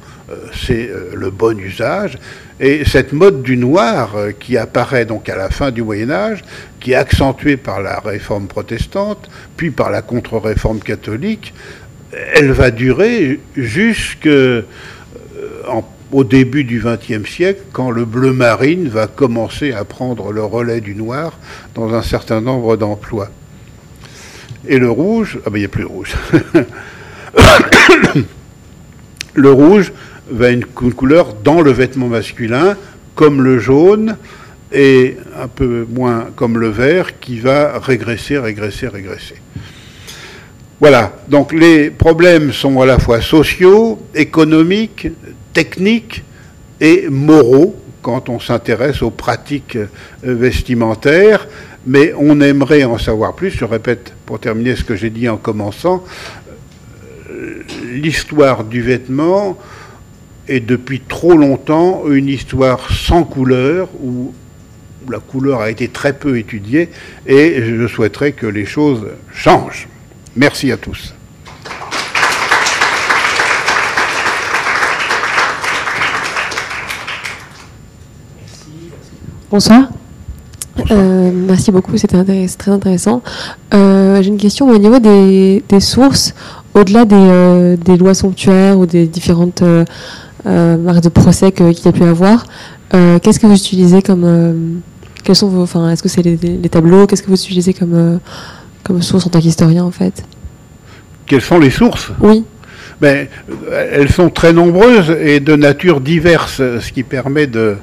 C'est le bon usage. Et cette mode du noir euh, qui apparaît donc à la fin du Moyen Âge, qui est accentuée par la réforme protestante, puis par la contre-réforme catholique, elle va durer jusqu'au euh, début du XXe siècle, quand le bleu marine va commencer à prendre le relais du noir dans un certain nombre d'emplois. Et le rouge, ah ben il n'y a plus de rouge. (coughs) le rouge, va une, une couleur dans le vêtement masculin, comme le jaune, et un peu moins comme le vert, qui va régresser, régresser, régresser. Voilà, donc les problèmes sont à la fois sociaux, économiques, techniques et moraux quand on s'intéresse aux pratiques euh, vestimentaires, mais on aimerait en savoir plus. Je répète, pour terminer ce que j'ai dit en commençant, euh, l'histoire du vêtement, est depuis trop longtemps une histoire sans couleur, où la couleur a été très peu étudiée, et je souhaiterais que les choses changent. Merci à tous. Bonsoir. Euh, merci beaucoup, c'était très intéressant. Euh, j'ai une question au niveau des, sources, au-delà des, euh, des, lois somptuaires ou des différentes euh, marque de procès qu'il y a pu avoir. Qu'est-ce que vous utilisez comme quels sont vos, enfin, est-ce que c'est les, tableaux Qu'est-ce que vous utilisez comme comme source en tant qu'historien en fait Quelles sont les sources? Oui. Ben, elles sont très nombreuses et de nature diverse, ce qui permet de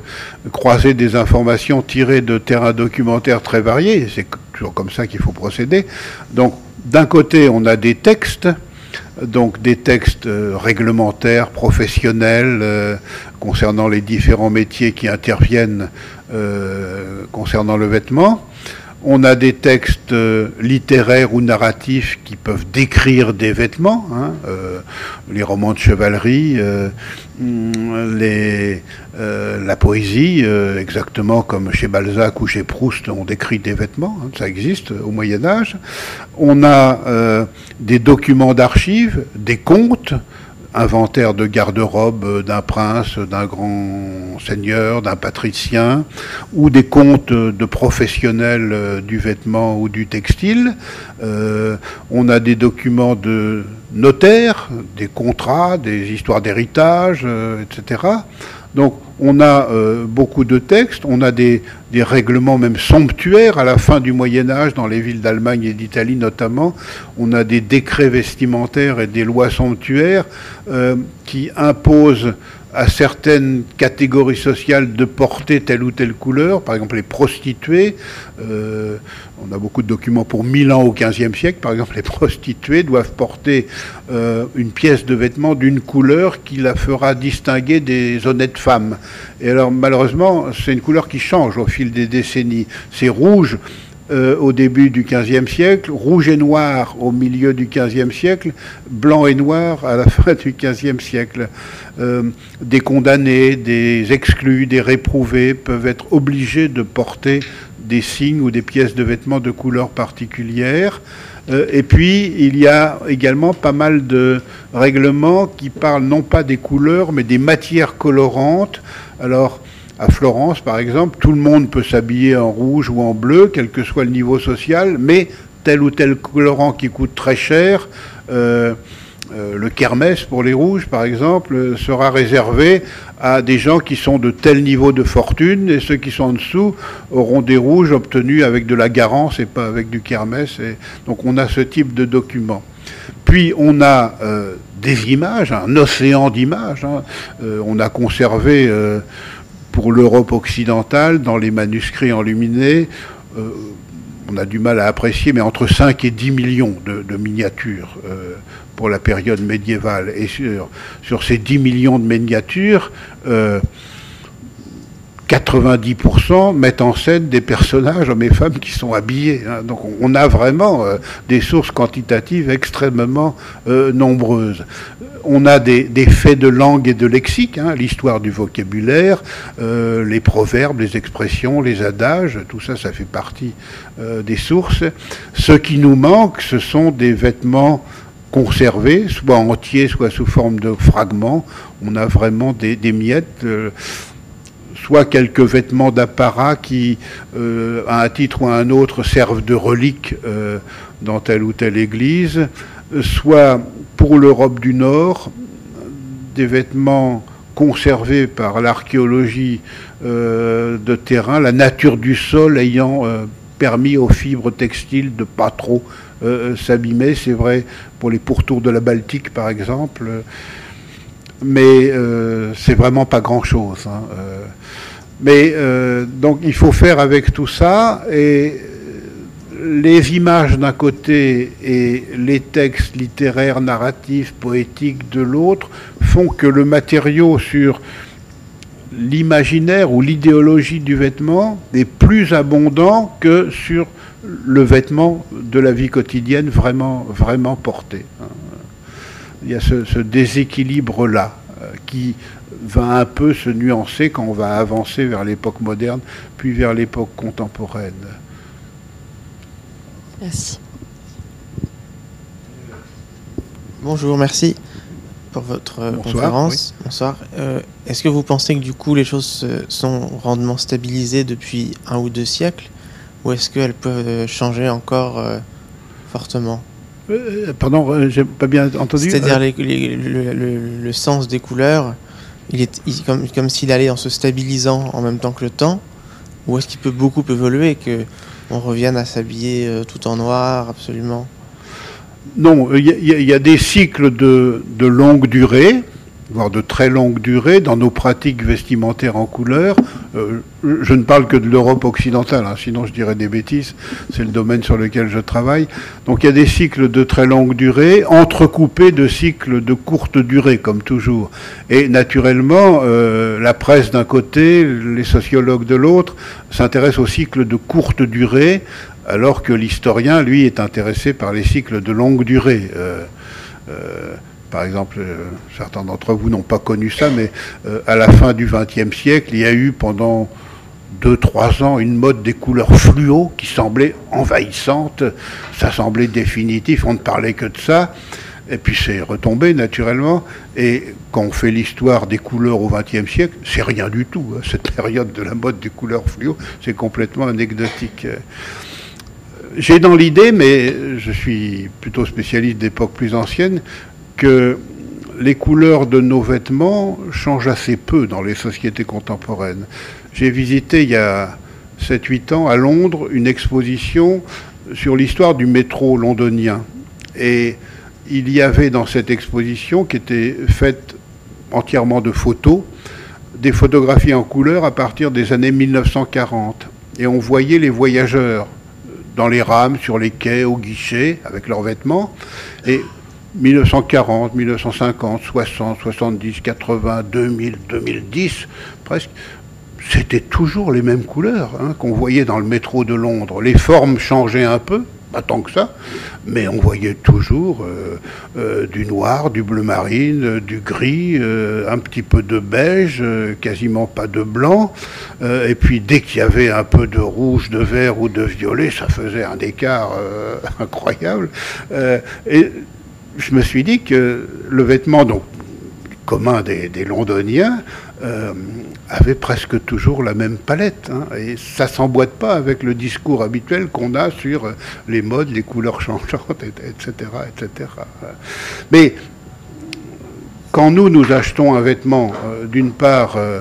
croiser des informations tirées de terrains documentaires très variés. C'est toujours comme ça qu'il faut procéder. Donc, d'un côté, on a des textes donc des textes euh, réglementaires, professionnels, euh, concernant les différents métiers qui interviennent euh, concernant le vêtement. On a des textes littéraires ou narratifs qui peuvent décrire des vêtements, hein, les romans de chevalerie, mm, les, la poésie, exactement comme chez Balzac ou chez Proust, on décrit des vêtements, hein, ça existe au Moyen Âge. On a des documents d'archives, des contes, inventaire de garde-robe d'un prince, d'un grand seigneur, d'un patricien, ou des comptes de professionnels euh, du vêtement ou du textile. Euh, on a des documents de notaires, des contrats, des histoires d'héritage, euh, etc. Donc on a euh, beaucoup de textes, on a des, règlements même somptuaires à la fin du Moyen Âge, dans les villes d'Allemagne et d'Italie notamment. On a des décrets vestimentaires et des lois somptuaires euh, qui imposent à certaines catégories sociales de porter telle ou telle couleur, par exemple les prostituées. Euh, on a beaucoup de documents pour Milan au XVe siècle, par exemple les (laughs) prostituées doivent porter euh, une pièce de vêtement d'une couleur qui la fera distinguer des honnêtes femmes. Et alors malheureusement, c'est une couleur qui change au fil des décennies. C'est rouge euh, au début du XVe siècle, rouge et noir au milieu du XVe siècle, blanc et noir à la (laughs) fin du XVe siècle. Euh, des condamnés, des exclus, des réprouvés peuvent être obligés de porter des signes ou des pièces de vêtements de couleur particulière. Euh, et puis, il y a également pas mal de règlements qui parlent non pas des couleurs, mais des matières colorantes. Alors, à Florence, par exemple, tout le monde peut s'habiller en rouge ou en bleu, quel que soit le niveau social, mais tel ou tel colorant qui coûte très cher, euh, euh, le kermès pour les rouges, par exemple, sera réservé à des gens qui sont de tel niveau de fortune, et ceux qui sont en dessous auront des rouges obtenus avec de la garance et pas avec du kermès. Et donc on a ce type de document. Puis on a euh, des images, un océan d'images. Hein. on a conservé pour l'Europe occidentale, dans les manuscrits enluminés, euh, on a du mal à apprécier, mais entre 5 et 10 millions de, miniatures euh, pour la période médiévale. Et sur, ces 10 millions de miniatures, euh, 90% mettent en scène des personnages, hommes et femmes, qui sont habillés. Hein. Donc on a vraiment euh, des sources quantitatives extrêmement euh, nombreuses. On a des, faits de langue et de lexique, hein, l'histoire du vocabulaire, euh, les proverbes, les expressions, les adages, tout ça, ça fait partie des sources. Ce qui nous manque, ce sont des vêtements conservés, soit entiers, soit sous forme de fragments. On a vraiment des, miettes soit quelques vêtements d'apparat qui, euh, à un titre ou à un autre, servent de reliques euh, dans telle ou telle église, soit pour l'Europe du Nord, des vêtements conservés par l'archéologie euh, de terrain, la nature du sol ayant permis aux fibres textiles de pas trop s'abîmer. C'est vrai pour les pourtours de la Baltique, par exemple mais euh, c'est vraiment pas grand-chose. Hein, euh. mais euh, donc il faut faire avec tout ça et les images d'un côté et les textes littéraires, narratifs, poétiques de l'autre font que le matériau sur l'imaginaire ou l'idéologie du vêtement est plus abondant que sur le vêtement de la vie quotidienne vraiment, vraiment porté. Hein il y a ce, déséquilibre-là euh, qui va un peu se nuancer quand on va avancer vers l'époque moderne, puis vers l'époque contemporaine. Merci. Bonjour, merci pour votre euh, conférence. Bonsoir. Euh, est-ce que vous pensez que du coup les choses sont rendement stabilisées depuis un ou deux siècles, ou est-ce qu'elles peuvent changer encore fortement? Euh, pardon, euh, j'ai pas bien entendu. C'est-à-dire euh, le, sens des couleurs, il est comme, comme s'il allait en se stabilisant en même temps que le temps, ou est-ce qu'il peut beaucoup évoluer et que on revienne à s'habiller tout en noir, absolument? Non, il y, a des cycles de, de longue durée voire de très longue durée, dans nos pratiques vestimentaires en couleur. Euh, je ne parle que de l'Europe occidentale, hein, sinon je dirais des bêtises, c'est le domaine sur lequel je travaille. Donc il y a des cycles de très longue durée, entrecoupés de cycles de courte durée, comme toujours. Et naturellement, euh, la presse d'un côté, les sociologues de l'autre, s'intéressent aux cycles de courte durée, alors que l'historien, lui, est intéressé par les cycles de longue durée. Euh, par exemple, euh, certains d'entre vous n'ont pas connu ça, mais euh, à la fin du XXe siècle, il y a eu pendant deux, trois ans une mode des couleurs fluo qui semblait envahissante, ça semblait définitif, on ne parlait que de ça. Et puis c'est retombé naturellement. Et quand on fait l'histoire des couleurs au XXe siècle, c'est rien du tout. Hein. Cette période de la mode des couleurs fluo, c'est complètement anecdotique. J'ai dans l'idée, mais je suis plutôt spécialiste d'époques plus anciennes, que les couleurs de nos vêtements changent assez peu dans les sociétés contemporaines. J'ai visité il y a 7-8 ans à Londres une exposition sur l'histoire du métro londonien. Et il y avait dans cette exposition, qui était faite entièrement de photos, des photographies en couleur à partir des années 1940. Et on voyait les voyageurs dans les rames, sur les quais, au guichet, avec leurs vêtements. Et 1940, 1950, 60, 70, 80, 2000, 2010, presque, c'était toujours les mêmes couleurs hein, qu'on voyait dans le métro de Londres. Les formes changeaient un peu, pas tant que ça, mais on voyait toujours euh, euh, du noir, du bleu marine, euh, du gris, un petit peu de beige, quasiment pas de blanc. et puis dès qu'il y avait un peu de rouge, de vert ou de violet, ça faisait un écart (laughs) incroyable. et je me suis dit que le vêtement donc, commun des, Londoniens avait presque toujours la même palette. Hein, et ça s'emboîte pas avec le discours habituel qu'on a sur les modes, les couleurs changeantes, etc. etc. Mais quand nous, nous achetons un vêtement, euh, d'une part, euh,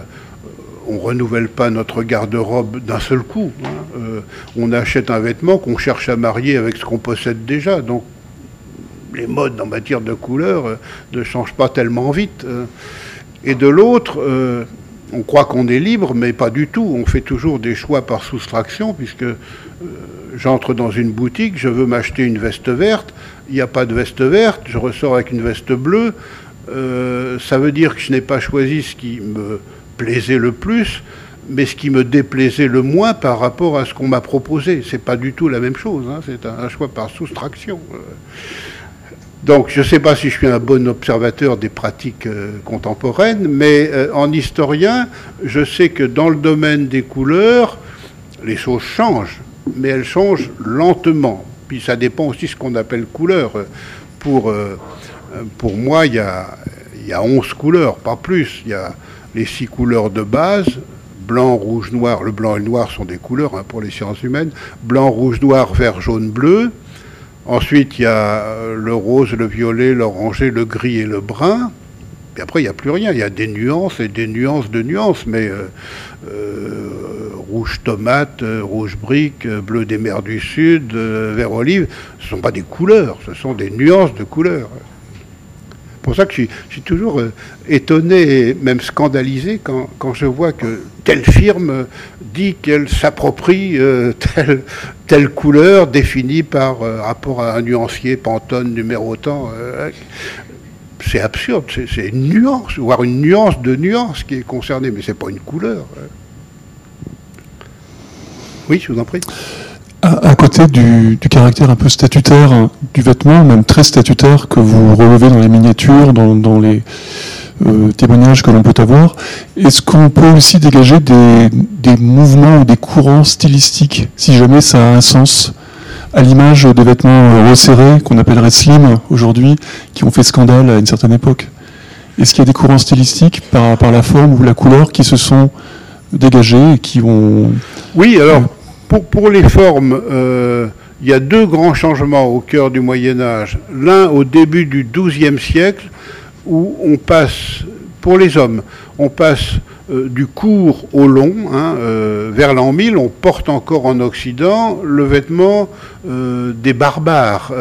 on renouvelle pas notre garde-robe d'un seul coup. Hein, euh, on achète un vêtement qu'on cherche à marier avec ce qu'on possède déjà. Donc, les modes en matière de couleurs ne changent pas tellement vite. et de l'autre, on croit qu'on est libre, mais pas du tout. On fait toujours des choix par soustraction, puisque euh, j'entre dans une boutique, je veux m'acheter une veste verte, il n'y a pas de veste verte, je ressors avec une veste bleue. Euh, ça veut dire que je n'ai pas choisi ce qui me plaisait le plus, mais ce qui me déplaisait le moins par rapport à ce qu'on m'a proposé. C'est pas du tout la même chose. Hein. c'est un, choix par soustraction. Euh, donc je ne sais pas si je suis un bon observateur des pratiques euh, contemporaines, mais euh, en historien, je sais que dans le domaine des couleurs, les choses changent, mais elles changent lentement. Puis ça dépend aussi de ce qu'on appelle couleur. Pour, euh, pour moi, il y a, y a 11 couleurs, pas plus. Il y a les six couleurs de base, blanc, rouge, noir. Le blanc et le noir sont des couleurs hein, pour les sciences humaines. Blanc, rouge, noir, vert, jaune, bleu. Ensuite, il y a euh, le rose, le violet, l'oranger, le gris et le brun. Et après, il n'y a plus rien. Il y a des nuances et des nuances de nuances. Mais euh, euh, rouge tomate, rouge brique, bleu des mers du Sud, vert olive, ce ne sont pas des couleurs, ce sont des nuances de couleurs pour ça que je suis, toujours euh, étonné et même scandalisé quand, je vois que telle firme dit qu'elle s'approprie euh, telle, couleur définie par euh, rapport à un nuancier Pantone numéro tant. c'est absurde, c'est une nuance, voire une nuance de nuance qui est concernée, mais ce n'est pas une couleur. Oui, je vous en prie à, côté du, caractère un peu statutaire du vêtement, même très statutaire, que vous relevez dans les miniatures, dans, les euh, témoignages que l'on peut avoir, est-ce qu'on peut aussi dégager des, mouvements ou des courants stylistiques, si jamais ça a un sens à l'image des vêtements resserrés, qu'on appellerait slim aujourd'hui, qui ont fait scandale à une certaine époque? Est-ce qu'il y a des courants stylistiques par, par la forme ou la couleur qui se sont dégagés et qui ont... Oui, alors pour, les formes, euh, il y a deux grands changements au cœur du Moyen Âge. L'un au début du XIIe siècle, où on passe, pour les hommes, on passe euh, du court au long. Hein, euh, vers l'an 1000, on porte encore en Occident le vêtement des barbares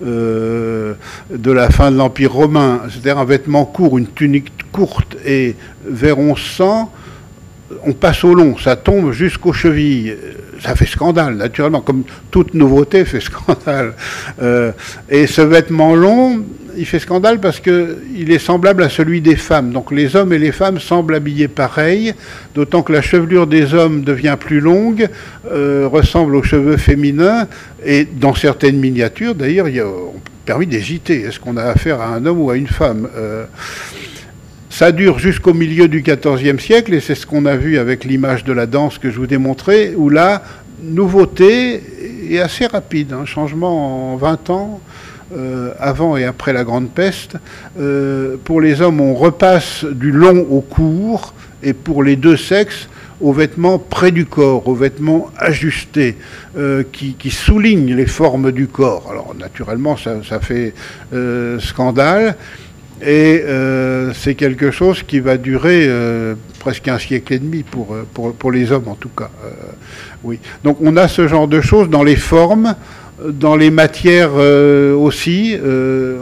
de la fin de l'Empire romain, c'est-à-dire un vêtement court, une tunique courte. Et vers 1100, on passe au long, ça tombe jusqu'aux chevilles. Ça fait scandale, naturellement, comme toute nouveauté fait scandale. (laughs) Euh, et ce vêtement long, il fait scandale parce qu'il est semblable à celui des femmes. Donc les hommes et les femmes semblent habillés pareil, d'autant que la chevelure des hommes devient plus longue, euh, ressemble aux cheveux féminins, et dans certaines miniatures, d'ailleurs, il y a permis d'hésiter. Est-ce qu'on a affaire à un homme ou à une femme euh, ça dure jusqu'au milieu du XIVe siècle, et c'est ce qu'on a vu avec l'image de la danse que je vous ai montré, où la nouveauté est assez rapide, un changement en 20 ans, euh, avant et après la Grande Peste. Euh, pour les hommes, on repasse du long au court, et pour les deux sexes, aux vêtements près du corps, aux vêtements ajustés, euh, qui, soulignent les formes du corps. Alors naturellement, ça fait scandale. Et euh, c'est quelque chose qui va durer euh, presque un siècle et demi pour, euh, pour, pour les hommes en tout cas. oui. Donc on a ce genre de choses dans les formes, dans les matières aussi.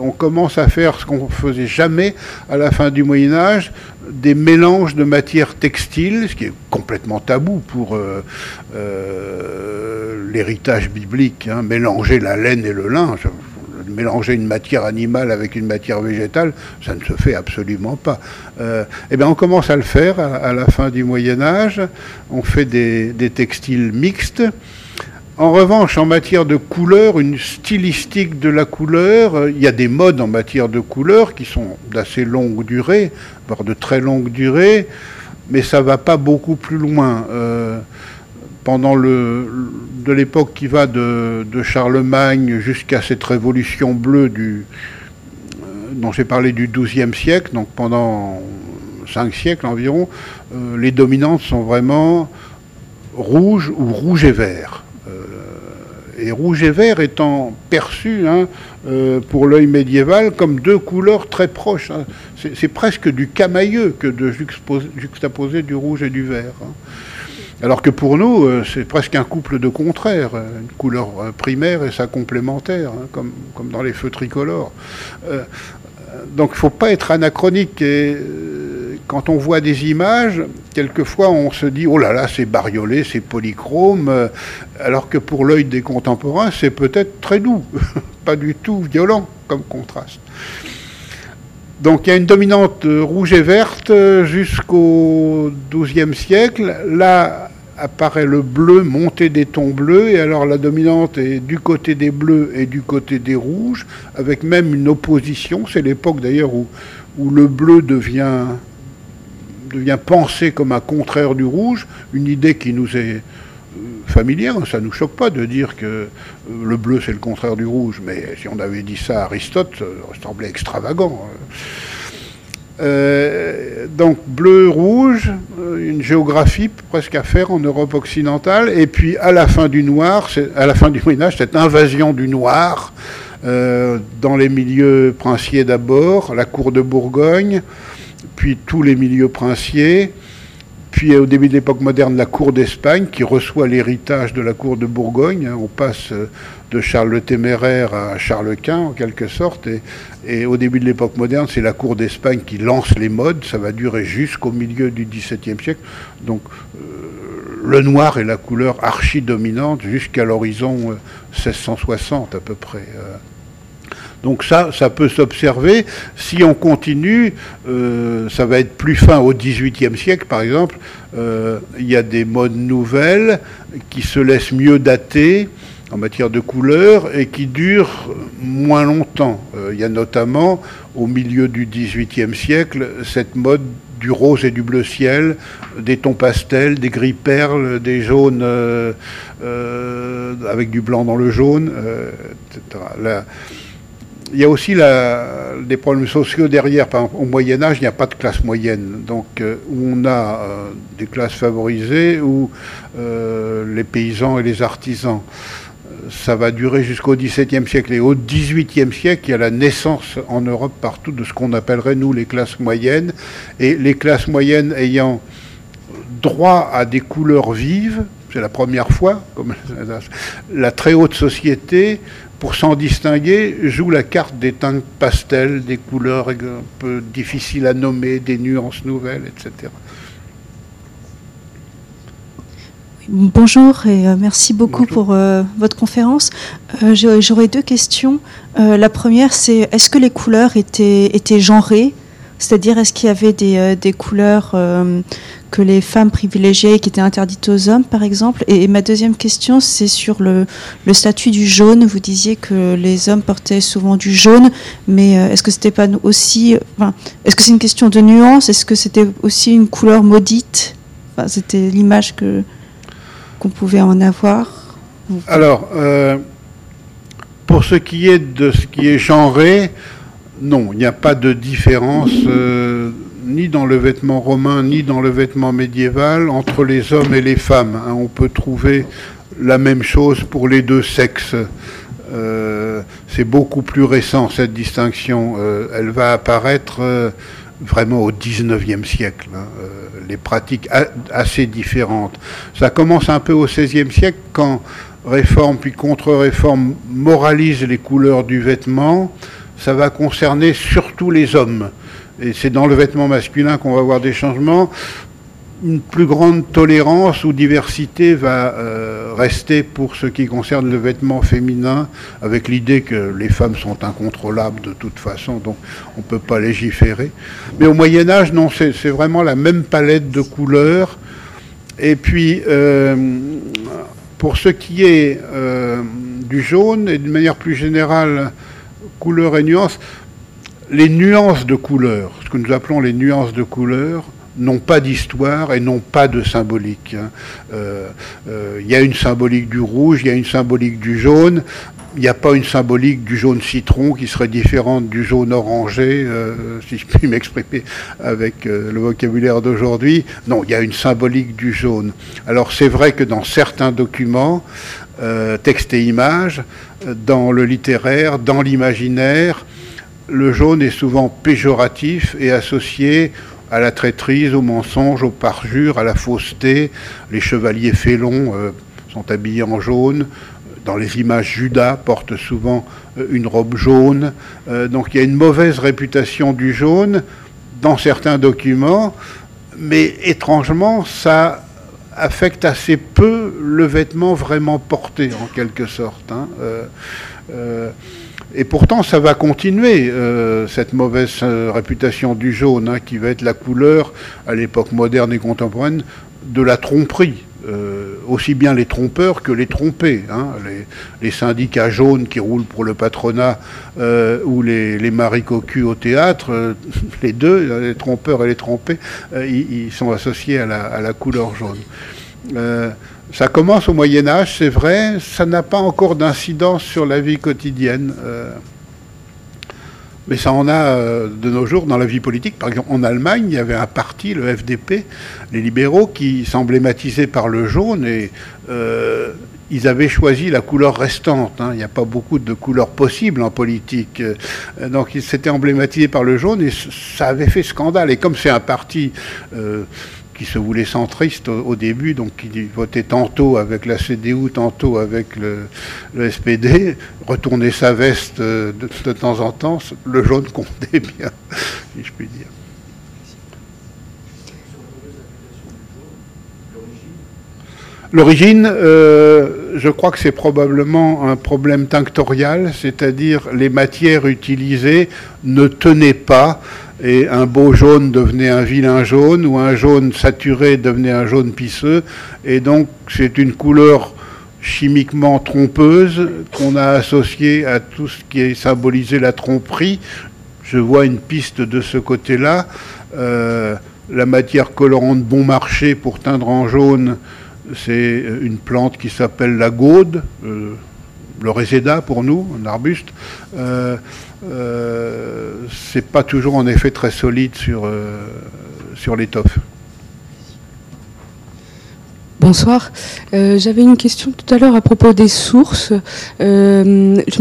on commence à faire ce qu'on faisait jamais à la fin du Moyen Âge, des mélanges de matières textiles, ce qui est complètement tabou pour l'héritage biblique. Hein, mélanger la laine et le lin mélanger une matière animale avec une matière végétale, ça ne se fait absolument pas. Euh, eh bien, on commence à le faire à, la fin du Moyen Âge. On fait des, textiles mixtes. En revanche, en matière de couleur, une stylistique de la couleur, euh, il y a des modes en matière de couleur qui sont d'assez longue durée, voire de très longue durée, mais ça ne va pas beaucoup plus loin. Euh, pendant le, de l'époque qui va de, Charlemagne jusqu'à cette révolution bleue du, euh, dont j'ai parlé du XIIe siècle, donc pendant cinq siècles environ, euh, les dominantes sont vraiment rouge ou rouge et vert. Euh, et rouge et vert étant perçus hein, pour l'œil médiéval comme deux couleurs très proches. Hein. C'est presque du camailleux que de juxtaposer du rouge et du vert. Hein. Alors que pour nous, euh, c'est presque un couple de contraires, euh, une couleur euh, primaire et sa complémentaire, hein, comme, comme dans les feux tricolores. donc il ne faut pas être anachronique. Et quand on voit des images, quelquefois on se dit oh là là, c'est bariolé, c'est polychrome, alors que pour l'œil des contemporains, c'est peut-être très doux, (laughs) pas du tout violent comme contraste. Donc il y a une dominante rouge et verte jusqu'au XIIe siècle. Là apparaît le bleu, montée des tons bleus, et alors la dominante est du côté des bleus et du côté des rouges, avec même une opposition. C'est l'époque d'ailleurs où, où le bleu devient, devient pensé comme un contraire du rouge, une idée qui nous est familière. Ça ne nous choque pas de dire que euh, le bleu c'est le contraire du rouge, mais si on avait dit ça à Aristote, ça semblait extravagant. Euh, donc bleu-rouge, euh, une géographie presque à faire en Europe occidentale, et puis à la fin du noir, à la fin du Moyen Âge, cette invasion du noir dans les milieux princiers d'abord, la cour de Bourgogne, puis tous les milieux princiers, puis au début de l'époque moderne, la cour d'Espagne qui reçoit l'héritage de la cour de Bourgogne. Hein. On passe euh, de Charles le Téméraire à Charles Quint en quelque sorte. Et, au début de l'époque moderne, c'est la cour d'Espagne qui lance les modes. Ça va durer jusqu'au milieu du XVIIe siècle. Donc euh, le noir est la couleur archi-dominante jusqu'à l'horizon 1660 euh, à peu près. Donc ça, ça peut s'observer. Si on continue, euh, ça va être plus fin au XVIIIe siècle, par exemple. Euh, il y a des modes nouvelles qui se laissent mieux dater en matière de couleurs et qui durent moins longtemps. Euh, il y a notamment, au milieu du XVIIIe siècle, cette mode du rose et du bleu ciel, des tons pastels, des gris perles, des jaunes avec du blanc dans le jaune, etc il y a aussi des problèmes sociaux derrière. au Moyen Âge, il n'y a pas de classe moyenne. Donc, euh, on a euh, des classes favorisées, où euh, les paysans et les artisans. Ça va durer jusqu'au XVIIe siècle. Et au XVIIIe siècle, il y a la naissance en Europe partout de ce qu'on appellerait, nous, les classes moyennes. Et les classes moyennes ayant droit à des couleurs vives, c'est la première fois, comme (laughs) la très haute société pour s'en distinguer, joue la carte des teintes pastels, des couleurs un peu difficiles à nommer, des nuances nouvelles, etc. Bonjour et euh, merci beaucoup pour euh, votre conférence. Euh, j'aurais deux questions. la première, c'est est-ce que les couleurs étaient, étaient genrées? C'est-à-dire, est-ce qu'il y avait des, des couleurs que les femmes privilégiées qui étaient interdites aux hommes, par exemple? Et, ma deuxième question, c'est sur le, statut du jaune. Vous disiez que les hommes portaient souvent du jaune, mais euh, est-ce que c'était pas aussi, est-ce que c'est une question de nuance? Est-ce que c'était aussi une couleur maudite? C'était l'image que qu'on pouvait en avoir. Alors, euh, pour ce qui est de ce qui est genré, non, il n'y a pas de différence. Euh, ni dans le vêtement romain, ni dans le vêtement médiéval, entre les hommes et les femmes. Hein. on peut trouver la même chose pour les deux sexes. c'est beaucoup plus récent cette distinction. elle va apparaître vraiment au 19e siècle. Hein, les pratiques assez différentes. Ça commence un peu au 16e siècle quand réforme puis contre-réforme moralise les couleurs du vêtement. Ça va concerner surtout les hommes. Et c'est dans le vêtement masculin qu'on va voir des changements une plus grande tolérance ou diversité va euh, rester pour ce qui concerne le vêtement féminin, avec l'idée que les femmes sont incontrôlables de toute façon, donc on ne peut pas légiférer. Mais au Moyen Âge, non, c'est vraiment la même palette de couleurs. Et puis, euh, pour ce qui est euh, du jaune, et d'une manière plus générale, couleurs et nuances, les nuances de couleurs, ce que nous appelons les nuances de couleurs, n'ont pas d'histoire et n'ont pas de symbolique. Hein. Euh, euh, il y a une symbolique du rouge, il y a une symbolique du jaune, il n'y a pas une symbolique du jaune citron qui serait différente du jaune orangé, euh, si je puis (laughs) m'exprimer avec le vocabulaire d'aujourd'hui. Non, il y a une symbolique du jaune. Alors c'est vrai que dans certains documents, textes et images, dans le littéraire, dans l'imaginaire, le jaune est souvent péjoratif et associé à la traîtrise, au mensonge, au parjure, à la fausseté. Les chevaliers félons euh, sont habillés en jaune. Dans les images, Judas porte souvent euh, une robe jaune. Euh, donc il y a une mauvaise réputation du jaune dans certains documents, mais étrangement, ça affecte assez peu le vêtement vraiment porté, en quelque sorte. Hein. Et pourtant, ça va continuer, euh, cette mauvaise euh, réputation du jaune, hein, qui va être la couleur, à l'époque moderne et contemporaine, de la tromperie. Euh, aussi bien les trompeurs que les trompés. Hein. Les, syndicats jaunes qui roulent pour le patronat ou les, les maricocus au théâtre, (laughs) les deux, les trompeurs et les trompés, ils, sont associés à la couleur jaune. Ça commence au Moyen Âge, c'est vrai, ça n'a pas encore d'incidence sur la vie quotidienne. Euh, mais ça en a euh, de nos jours dans la vie politique. Par exemple, en Allemagne, il y avait un parti, le FDP, les libéraux, qui s'emblématisaient par le jaune et euh, ils avaient choisi la couleur restante. Hein. Il n'y a pas beaucoup de couleurs possibles en politique. donc ils s'étaient emblématisés par le jaune et ça avait fait scandale. Et comme c'est un parti qui se voulait centriste au, début, donc qui votait tantôt avec la CDU, tantôt avec le, SPD, retournait sa veste de, de, temps en temps, le jaune comptait bien, (laughs) si je puis dire. L'origine, euh, je crois que c'est probablement un problème tinctorial, c'est-à-dire les matières utilisées ne tenaient pas et un beau jaune devenait un vilain jaune, ou un jaune saturé devenait un jaune pisseux, et donc c'est une couleur chimiquement trompeuse qu'on a associée à tout ce qui est symbolisé la tromperie. Je vois une piste de ce côté-là. Euh, la matière colorante bon marché pour teindre en jaune, c'est une plante qui s'appelle la gaude, euh, le réséda pour nous, un arbuste. Euh, euh, c'est pas toujours en effet très solide sur, euh, sur l'étoffe. Bonsoir. Euh, j'avais une question tout à l'heure à propos des sources. je,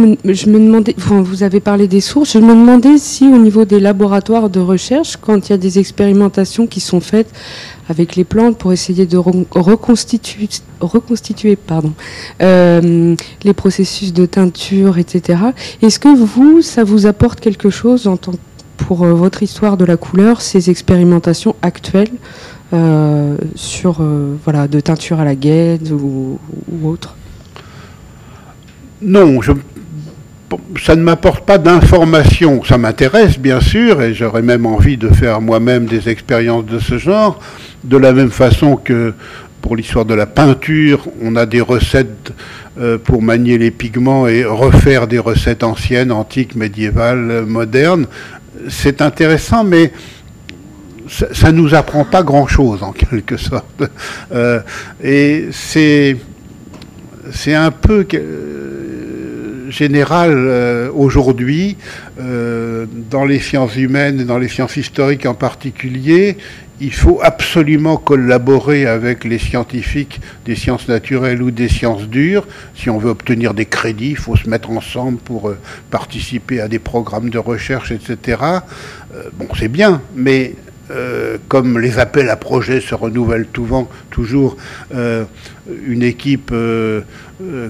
me, demandais, vous avez parlé des sources, je me demandais si au niveau des laboratoires de recherche, quand il y a des expérimentations qui sont faites avec les plantes pour essayer de reconstituer, euh, les processus de teinture, etc. Est-ce que vous, ça vous apporte quelque chose en tant, pour euh, votre histoire de la couleur, ces expérimentations actuelles? euh, sur voilà, de teinture à la guêpe ou, autre Non, ça ne m'apporte pas d'informations. Ça m'intéresse, bien sûr, et j'aurais même envie de faire moi-même des expériences de ce genre, de la même façon que pour l'histoire de la peinture, on a des recettes euh, pour manier les pigments et refaire des recettes anciennes, antiques, médiévales, modernes. C'est intéressant, mais ça ne nous apprend pas grand-chose, en quelque sorte. Euh, et c'est un peu générale aujourd'hui, dans les sciences humaines et dans les sciences historiques en particulier, il faut absolument collaborer avec les scientifiques des sciences naturelles ou des sciences dures. Si on veut obtenir des crédits, il faut se mettre ensemble pour euh, participer à des programmes de recherche, etc. Euh, bon, c'est bien, mais euh, comme les appels à projets se renouvellent toujours, une équipe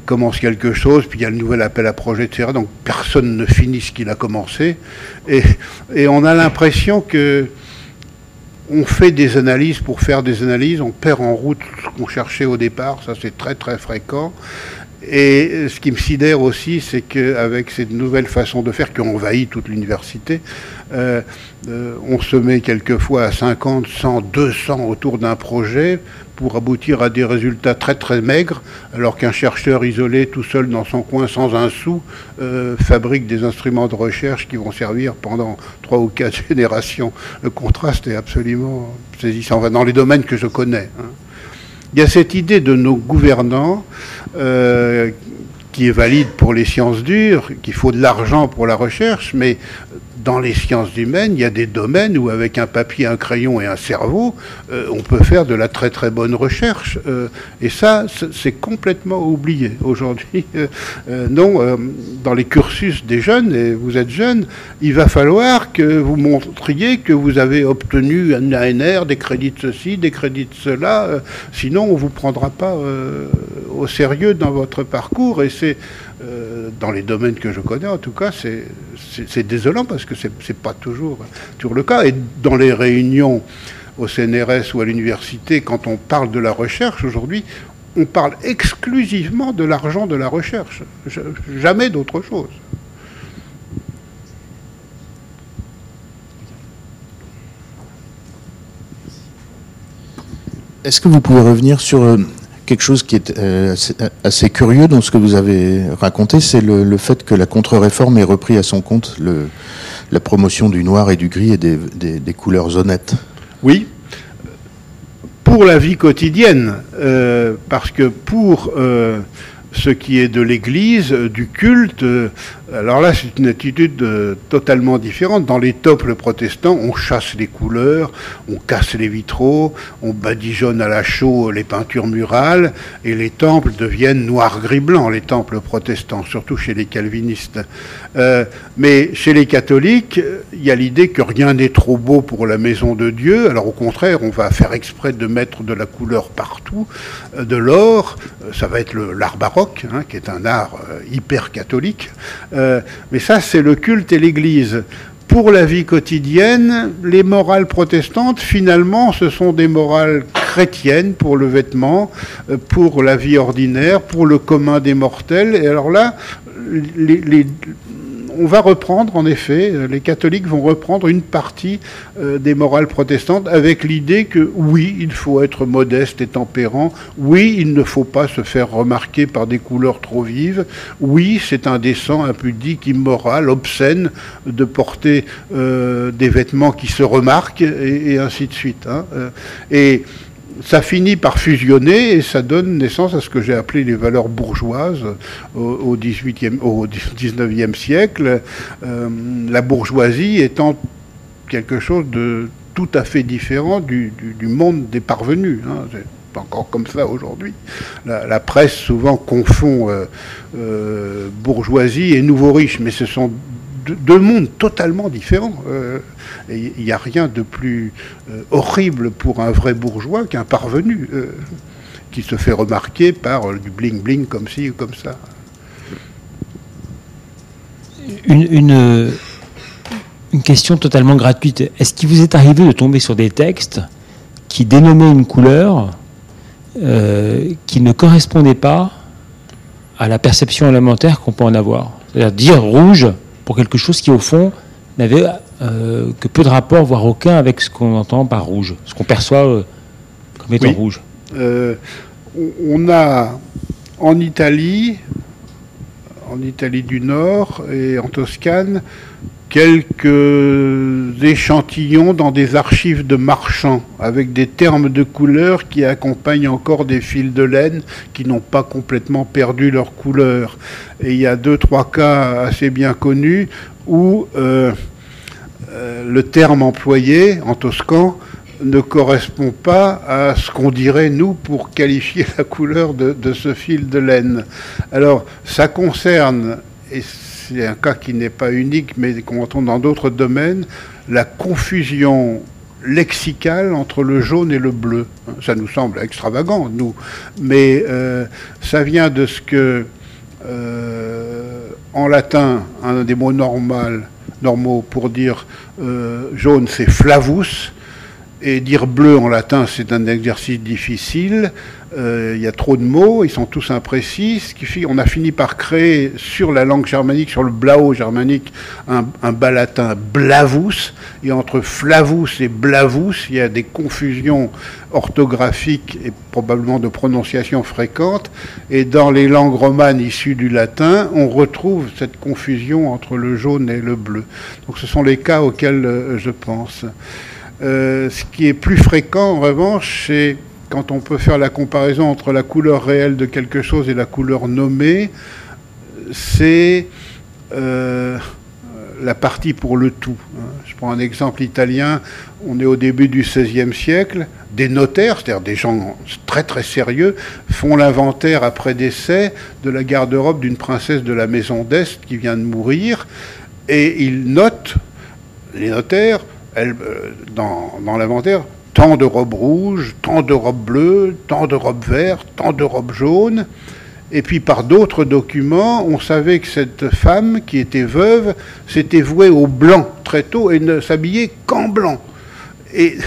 commence quelque chose, puis il y a le nouvel appel à projet, etc. Donc personne ne finit ce qu'il a commencé. Et, et on a l'impression que on fait des analyses pour faire des analyses, on perd en route ce qu'on cherchait au départ, ça c'est très très fréquent. Et ce qui me sidère aussi, c'est qu'avec cette nouvelle façon de faire qui envahit toute l'université, euh, euh, on se met quelquefois à 50, 100, 200 autour d'un projet pour aboutir à des résultats très très maigres, alors qu'un chercheur isolé tout seul dans son coin sans un sou euh, fabrique des instruments de recherche qui vont servir pendant trois ou quatre (laughs) générations. Le contraste est absolument saisissant, dans les domaines que je connais. Hein. Il y a cette idée de nos gouvernants euh, qui est valide pour les sciences dures, qu'il faut de l'argent pour la recherche, mais dans les sciences humaines, il y a des domaines où avec un papier, un crayon et un cerveau, euh, on peut faire de la très très bonne recherche. Euh, et ça, c'est complètement oublié aujourd'hui. (laughs) Euh, non, dans les cursus des jeunes, et vous êtes jeunes, il va falloir que vous montriez que vous avez obtenu un ANR, des crédits de ceci, des crédits de cela, sinon on ne vous prendra pas au sérieux dans votre parcours. Et c'est euh, dans les domaines que je connais, en tout cas, c'est désolant parce que ce n'est pas toujours, le cas. Et dans les réunions au CNRS ou à l'université, quand on parle de la recherche aujourd'hui, on parle exclusivement de l'argent de la recherche, jamais d'autre chose. Est-ce que vous pouvez revenir sur euh, quelque chose qui est euh, assez, curieux dans ce que vous avez raconté, c'est le, fait que la contre-réforme ait repris à son compte la promotion du noir et du gris et des, des, couleurs honnêtes. Oui, pour la vie quotidienne, euh, parce que pour euh, ce qui est de l'Église, du culte, alors là, c'est une attitude euh, totalement différente. Dans les temples protestants, on chasse les couleurs, on casse les vitraux, on badigeonne à la chaux les peintures murales, et les temples deviennent noir-gris-blanc, les temples protestants, surtout chez les calvinistes. Euh, mais chez les catholiques, il y a l'idée que rien n'est trop beau pour la maison de Dieu. Alors au contraire, on va faire exprès de mettre de la couleur partout, euh, de l'or. Ça va être l'art baroque, hein, qui est un art hyper catholique. Euh, mais ça, c'est le culte et l'Église. Pour la vie quotidienne, les morales protestantes, finalement, ce sont des morales chrétiennes pour le vêtement, euh, pour la vie ordinaire, pour le commun des mortels. Et alors là, les, on va reprendre, en effet, euh, les catholiques vont reprendre une partie euh, des morales protestantes avec l'idée que oui, il faut être modeste et tempérant, oui, il ne faut pas se faire remarquer par des couleurs trop vives, oui, c'est indécent, impudique, immoral, obscène de porter euh, des vêtements qui se remarquent et, ainsi de suite. Hein. Et ça finit par fusionner et ça donne naissance à ce que j'ai appelé les valeurs bourgeoises au, 18e, au 19e siècle, euh, la bourgeoisie étant quelque chose de tout à fait différent du, monde des parvenus. Hein. C'est pas encore comme ça aujourd'hui. La, presse souvent confond euh, euh, bourgeoisie et nouveau riche, mais ce sont deux mondes totalement différents. Euh, il n'y a rien de plus euh, horrible pour un vrai bourgeois qu'un parvenu euh, qui se fait remarquer par du bling-bling comme ci ou comme ça. Une, une, question totalement gratuite. Est-ce qu'il vous est arrivé de tomber sur des textes qui dénommaient une couleur qui ne correspondait pas à la perception élémentaire qu'on peut en avoir? C'est-à-dire dire rouge, pour quelque chose qui, au fond, n'avait euh, que peu de rapport, voire aucun, avec ce qu'on entend par rouge, ce qu'on perçoit euh, comme étant rouge. Euh, on a en Italie, en Italie du Nord et en Toscane, quelques échantillons dans des archives de marchands avec des termes de couleur qui accompagnent encore des fils de laine qui n'ont pas complètement perdu leur couleur. Et il y a deux, trois cas assez bien connus où euh, euh, le terme employé en toscan ne correspond pas à ce qu'on dirait, nous, pour qualifier (laughs) la couleur de, ce fil de laine. Alors, ça concerne, c'est un cas qui n'est pas unique, mais qu'on entend dans d'autres domaines, la confusion lexicale entre le jaune et le bleu. Ça nous semble extravagant, nous, mais euh, ça vient de ce que, euh, en latin, un des mots normaux pour dire euh, jaune, c'est flavus, et dire bleu en latin, c'est un exercice difficile. Euh, il y a trop de mots, ils sont tous imprécis. On a fini par créer sur la langue germanique, sur le blau germanique, un, un bas latin blavus. Et entre flavus et blavus, il y a des confusions orthographiques et probablement de prononciation fréquentes. Et dans les langues romanes issues du latin, on retrouve cette confusion entre le jaune et le bleu. Donc ce sont les cas auxquels euh, je pense. Euh, ce qui est plus fréquent, en revanche, c'est quand on peut faire la comparaison entre la couleur réelle de quelque chose et la couleur nommée, c'est euh, la partie pour le tout. Hein. Je prends un exemple italien, on est au début du XVIe siècle, des notaires, c'est-à-dire des gens très très sérieux, font l'inventaire après décès de la garde-robe d'une princesse de la maison d'Est qui vient de mourir, et ils notent, les notaires, euh, dans, l'inventaire, tant de robes rouges, tant de robes bleues, tant de robes vertes, tant de robes jaunes. Et puis par d'autres documents, on savait que cette femme qui était veuve s'était vouée au blanc très tôt et ne s'habillait qu'en blanc. Et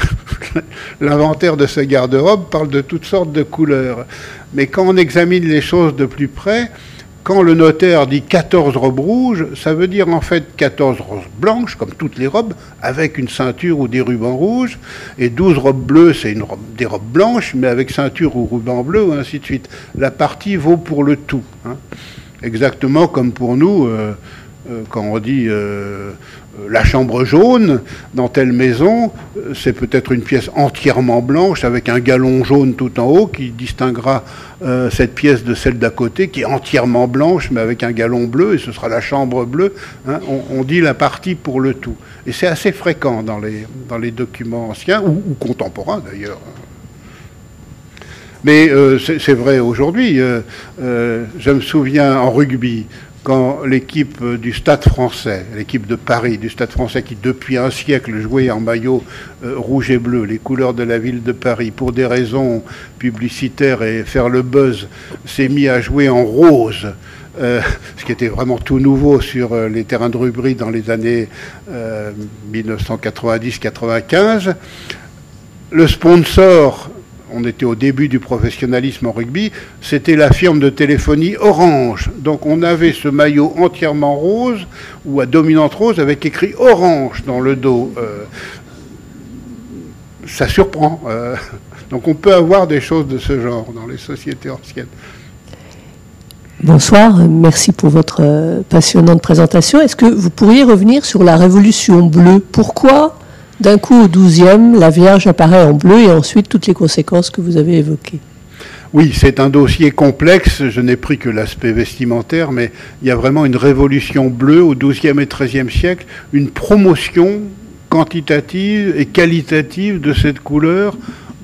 (laughs) l'inventaire de sa garde-robe parle de toutes sortes de couleurs. Mais quand on examine les choses de plus près, quand le notaire dit 14 robes rouges, ça veut dire en fait 14 robes blanches, comme toutes les robes, avec une ceinture ou des rubans rouges, et 12 robes bleues, c'est des robes blanches, mais avec ceinture ou ruban bleu, ainsi de suite. La partie vaut pour le tout. Hein. Exactement comme pour nous, euh, euh, quand on dit euh, la chambre jaune dans telle maison, euh, c'est peut-être une pièce entièrement blanche avec un galon jaune tout en haut qui distinguera euh, cette pièce de celle d'à côté qui est entièrement blanche mais avec un galon bleu et ce sera la chambre bleue. Hein. On, dit la partie pour le tout. Et c'est assez fréquent dans les, documents anciens ou, contemporains d'ailleurs. Mais euh, c'est vrai aujourd'hui. Euh, euh, je me souviens en rugby, quand l'équipe du Stade français, l'équipe de Paris du Stade français qui depuis un siècle jouait en maillot euh, rouge et bleu, les couleurs de la ville de Paris, pour des raisons publicitaires et faire le buzz, s'est mis à jouer en rose. Euh, ce qui était vraiment tout nouveau sur euh, les terrains de rugby dans les années 1990-95. Le sponsor on était au début du professionnalisme en rugby, c'était la firme de téléphonie Orange. Donc on avait ce maillot entièrement rose ou à dominante rose avec écrit Orange dans le dos. Euh, ça surprend. Euh, (laughs) donc on peut avoir des choses de ce genre dans les sociétés anciennes. Bonsoir, merci pour votre euh, passionnante présentation. Est-ce que vous pourriez revenir sur la révolution bleue? Pourquoi d'un coup, au 12e, la Vierge apparaît en bleu et ensuite toutes les conséquences que vous avez évoquées. Oui, c'est un dossier complexe. Je n'ai pris que l'aspect vestimentaire, mais il y a vraiment une révolution bleue au XIIe et XIIIe siècle, une promotion quantitative et qualitative de cette couleur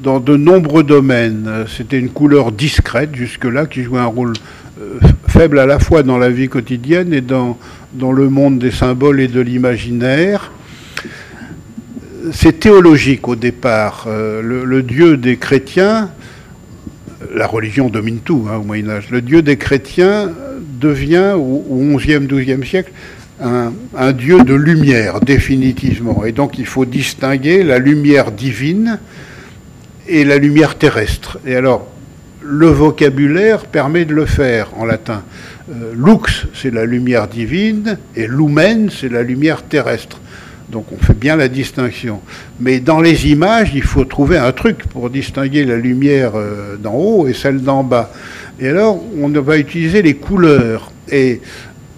dans de nombreux domaines. C'était une couleur discrète jusque-là qui jouait un rôle euh, faible à la fois dans la vie quotidienne et dans le monde des symboles et de l'imaginaire c'est théologique au départ. Euh, le, Dieu des chrétiens, la religion domine tout hein, au Moyen Âge, le Dieu des chrétiens devient au, au 11e, 12e siècle un, un, Dieu de lumière, définitivement. Et donc il faut distinguer la lumière divine et la lumière terrestre. Et alors, le vocabulaire permet de le faire en latin. Euh, lux, c'est la lumière divine, et lumen, c'est la lumière terrestre. Donc on fait bien la distinction. Mais dans les images, il faut trouver un truc pour distinguer la lumière euh, d'en haut et celle d'en bas. Et alors, on va utiliser les couleurs. Et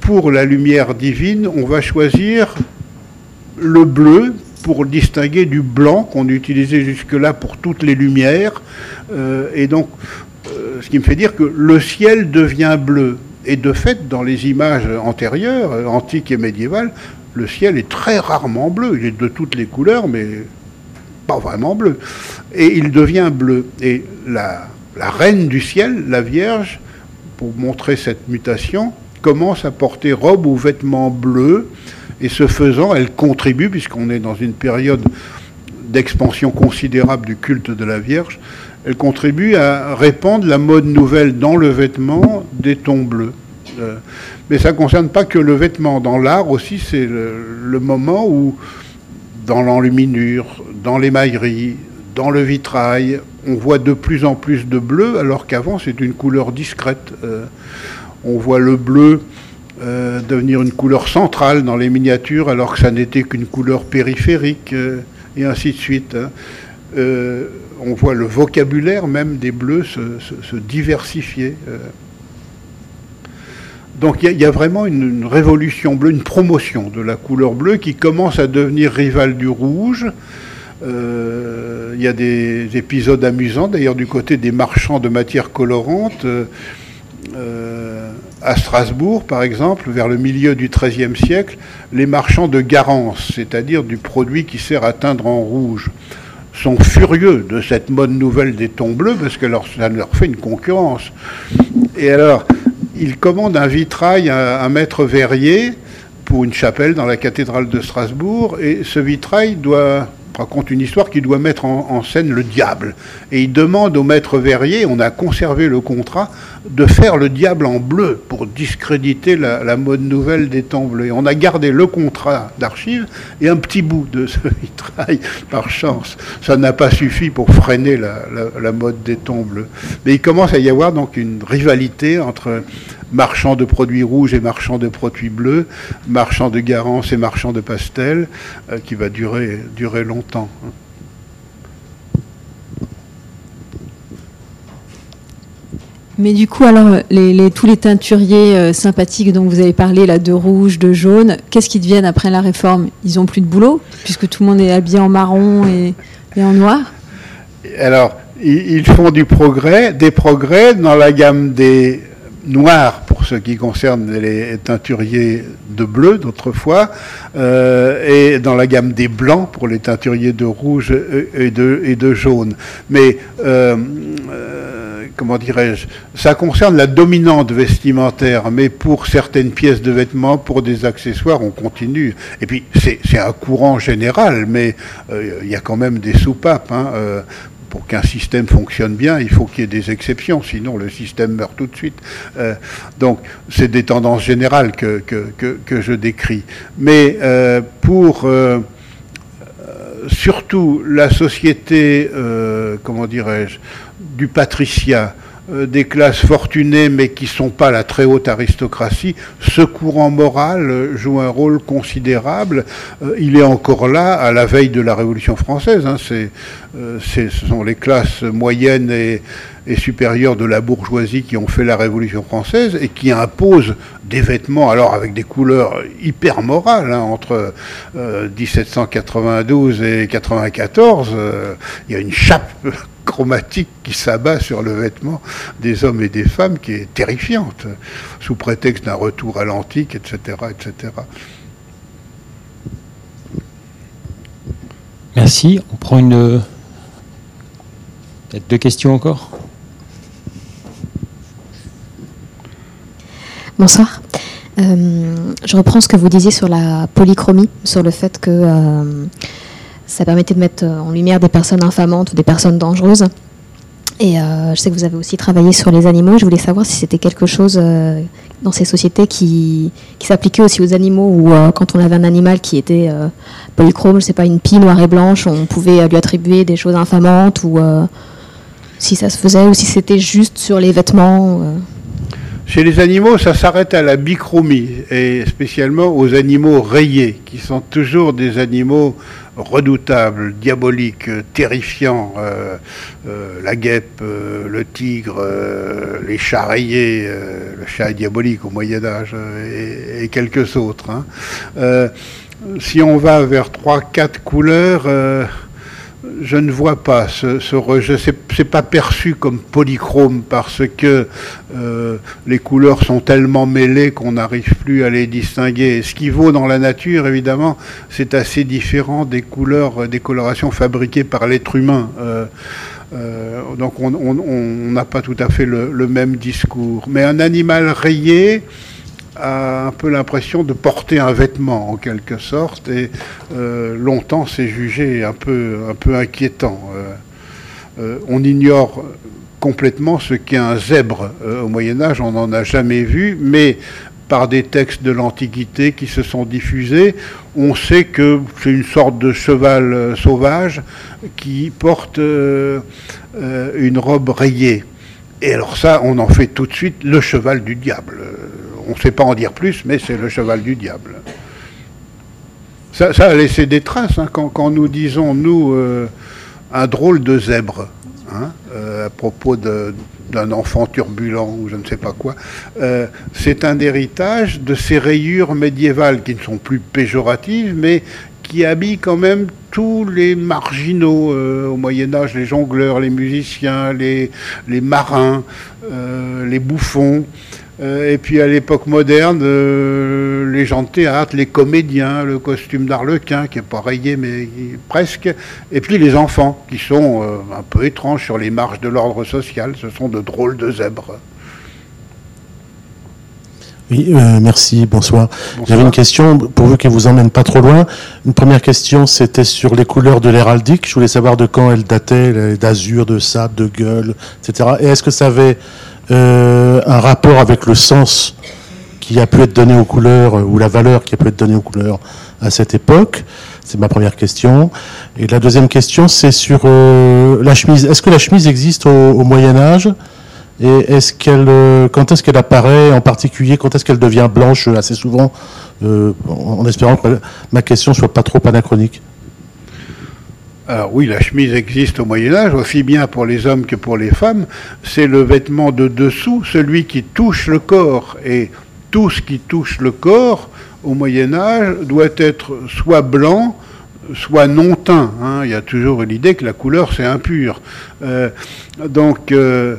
pour la lumière divine, on va choisir le bleu pour distinguer du blanc qu'on utilisait jusque-là pour toutes les lumières. Euh, et donc, euh, ce qui me fait dire que le ciel devient bleu. Et de fait, dans les images antérieures, antiques et médiévales, le ciel est très rarement bleu. Il est de toutes les couleurs, mais pas vraiment bleu. Et il devient bleu. Et la, reine du ciel, la Vierge, pour montrer cette mutation, commence à porter robe ou vêtements bleus et ce faisant, elle contribue, puisqu'on est dans une période d'expansion considérable du culte de la Vierge, elle contribue à répandre la mode nouvelle dans le vêtement des tons bleus. Euh, mais ça ne concerne pas que le vêtement. Dans l'art aussi, c'est le, moment où, dans l'enluminure, dans l'émaillerie, dans le vitrail, on voit de plus en plus de bleu, alors qu'avant, c'est une couleur discrète. Euh, on voit le bleu euh, devenir une couleur centrale dans les miniatures alors que ça n'était qu'une couleur périphérique euh, et ainsi de suite. Hein. On voit le vocabulaire même des bleus se, diversifier. Donc il y, a vraiment une, révolution bleue, une promotion de la couleur bleue qui commence à devenir rivale du rouge. Il y a des épisodes amusants d'ailleurs du côté des marchands de matières colorantes à Strasbourg, par exemple, vers le milieu du XIIIe siècle, les marchands de garance, c'est-à-dire du produit qui sert à teindre en rouge, sont furieux de cette mode nouvelle des tons bleus parce que ça leur fait une concurrence. Et alors, ils commandent un vitrail à un maître verrier pour une chapelle dans la cathédrale de Strasbourg, et ce vitrail doit raconte une histoire qui doit mettre en, scène le diable. Et il demande au maître verrier, on a conservé le contrat, de faire le diable en bleu pour discréditer la, mode nouvelle des temps bleus. Et on a gardé le contrat d'archives et un petit bout de ce vitrail par chance. Ça n'a pas suffi pour freiner la, mode des tons bleus. Mais il commence à y avoir donc une rivalité entre marchands de produits rouges et marchands de produits bleus, marchands de garance et marchands de pastels, euh, qui va durer, durer longtemps. Mais du coup, alors, les, tous les teinturiers euh, sympathiques dont vous avez parlé, là, de rouge, de jaune, qu'est-ce qu'ils deviennent après la réforme? Ils n'ont plus de boulot, puisque tout le monde est habillé en marron et, et en noir? Alors, ils font du progrès, des progrès dans la gamme des noir pour ce qui concerne les teinturiers de bleu d'autrefois, euh, et dans la gamme des blancs pour les teinturiers de rouge et de, jaune. Mais euh, euh, comment dirais-je, ça concerne la dominante vestimentaire, mais pour certaines pièces de vêtements, pour des accessoires, on continue. Et puis c'est un courant général, mais il y a quand même des soupapes. Hein, pour qu'un système fonctionne bien, il faut qu'il y ait des exceptions, sinon le système meurt tout de suite. Euh, donc, c'est des tendances générales que, que, je décris. Mais euh, pour euh, surtout la société, comment dirais-je, du patriciat, euh, des classes fortunées mais qui ne sont pas la très haute aristocratie, ce courant moral euh, joue un rôle considérable. Euh, il est encore là à la veille de la Révolution française. Hein. Ce sont les classes moyennes et, supérieures de la bourgeoisie qui ont fait la Révolution française et qui imposent des vêtements, alors avec des couleurs hyper morales, hein, entre 1792 et 94, il y a une chape chromatique qui s'abat sur le vêtement des hommes et des femmes qui est terrifiante, sous prétexte d'un retour à l'antique, etc., etc. Merci. On prend une. Peut-être deux questions encore Bonsoir. Euh, je reprends ce que vous disiez sur la polychromie, sur le fait que euh, ça permettait de mettre en lumière des personnes infamantes ou des personnes dangereuses. Et euh, je sais que vous avez aussi travaillé sur les animaux. Je voulais savoir si c'était quelque chose euh, dans ces sociétés qui, s'appliquait aussi aux animaux ou euh, quand on avait un animal qui était polychrome, je sais pas, une pie noire et blanche, on pouvait lui attribuer des choses infamantes ou si ça se faisait ou si c'était juste sur les vêtements. Chez les animaux, ça s'arrête à la bichromie, et spécialement aux animaux rayés, qui sont toujours des animaux redoutable, diabolique, terrifiant, la guêpe, le tigre, les chats rayés, le chat diabolique au Moyen Âge et, quelques autres. Hein. si on va vers trois, quatre couleurs, je ne vois pas ce, ce rejet. C'est pas perçu comme polychrome parce que euh, les couleurs sont tellement mêlées qu'on n'arrive plus à les distinguer. ce qui vaut dans la nature, évidemment, c'est assez différent des couleurs, des colorations fabriquées par l'être humain. Euh, euh, donc on n'a pas tout à fait le, même discours. Mais un animal rayé, a un peu l'impression de porter un vêtement en quelque sorte et euh, longtemps c'est jugé un peu, inquiétant. Euh, euh, on ignore complètement ce qu'est un zèbre au Moyen Âge, on n'en a jamais vu, mais par des textes de l'Antiquité qui se sont diffusés, on sait que c'est une sorte de cheval sauvage qui porte une robe rayée. Et alors ça, on en fait tout de suite le cheval du diable on ne sait pas en dire plus, mais c'est le cheval du diable. Ça, a laissé des traces hein, quand, nous disons, nous, euh, un drôle de zèbre, hein, euh, à propos d'un enfant turbulent ou je ne sais pas quoi. Euh, c'est un héritage de ces rayures médiévales qui ne sont plus péjoratives, mais qui habillent quand même tous les marginaux au Moyen Âge, les jongleurs, les musiciens, les, les marins, les bouffons. Euh, et puis à l'époque moderne, euh, les gens de théâtre, les comédiens, le costume d'arlequin qui est pas rayé mais presque, et puis les enfants qui sont euh, un peu étranges sur les marges de l'ordre social. Ce sont de drôles de zèbres. Oui, merci, bonsoir. J'avais une question, pourvu qu'elle vous emmène pas trop loin. Une première question, c'était sur les couleurs de l'héraldique. Je voulais savoir de quand elles dataient, d'azur, de sable, de gueule, etc. Et est-ce que ça avait euh, un rapport avec le sens qui a pu être donné aux couleurs, euh, ou la valeur qui a pu être donnée aux couleurs à cette époque C'est ma première question. Et la deuxième question, c'est sur euh, la chemise. Est-ce que la chemise existe au, Moyen Âge? Et est-ce qu'elle, quand est-ce qu'elle apparaît en particulier? Quand est-ce qu'elle devient blanche assez souvent? En espérant que ma question soit pas trop anachronique. Alors oui, la chemise existe au Moyen Âge, aussi bien pour les hommes que pour les femmes. C'est le vêtement de dessous, celui qui touche le corps. Et tout ce qui touche le corps au Moyen Âge doit être soit blanc, soit non teint. Hein. Il y a toujours l'idée que la couleur c'est impur. Euh, donc euh,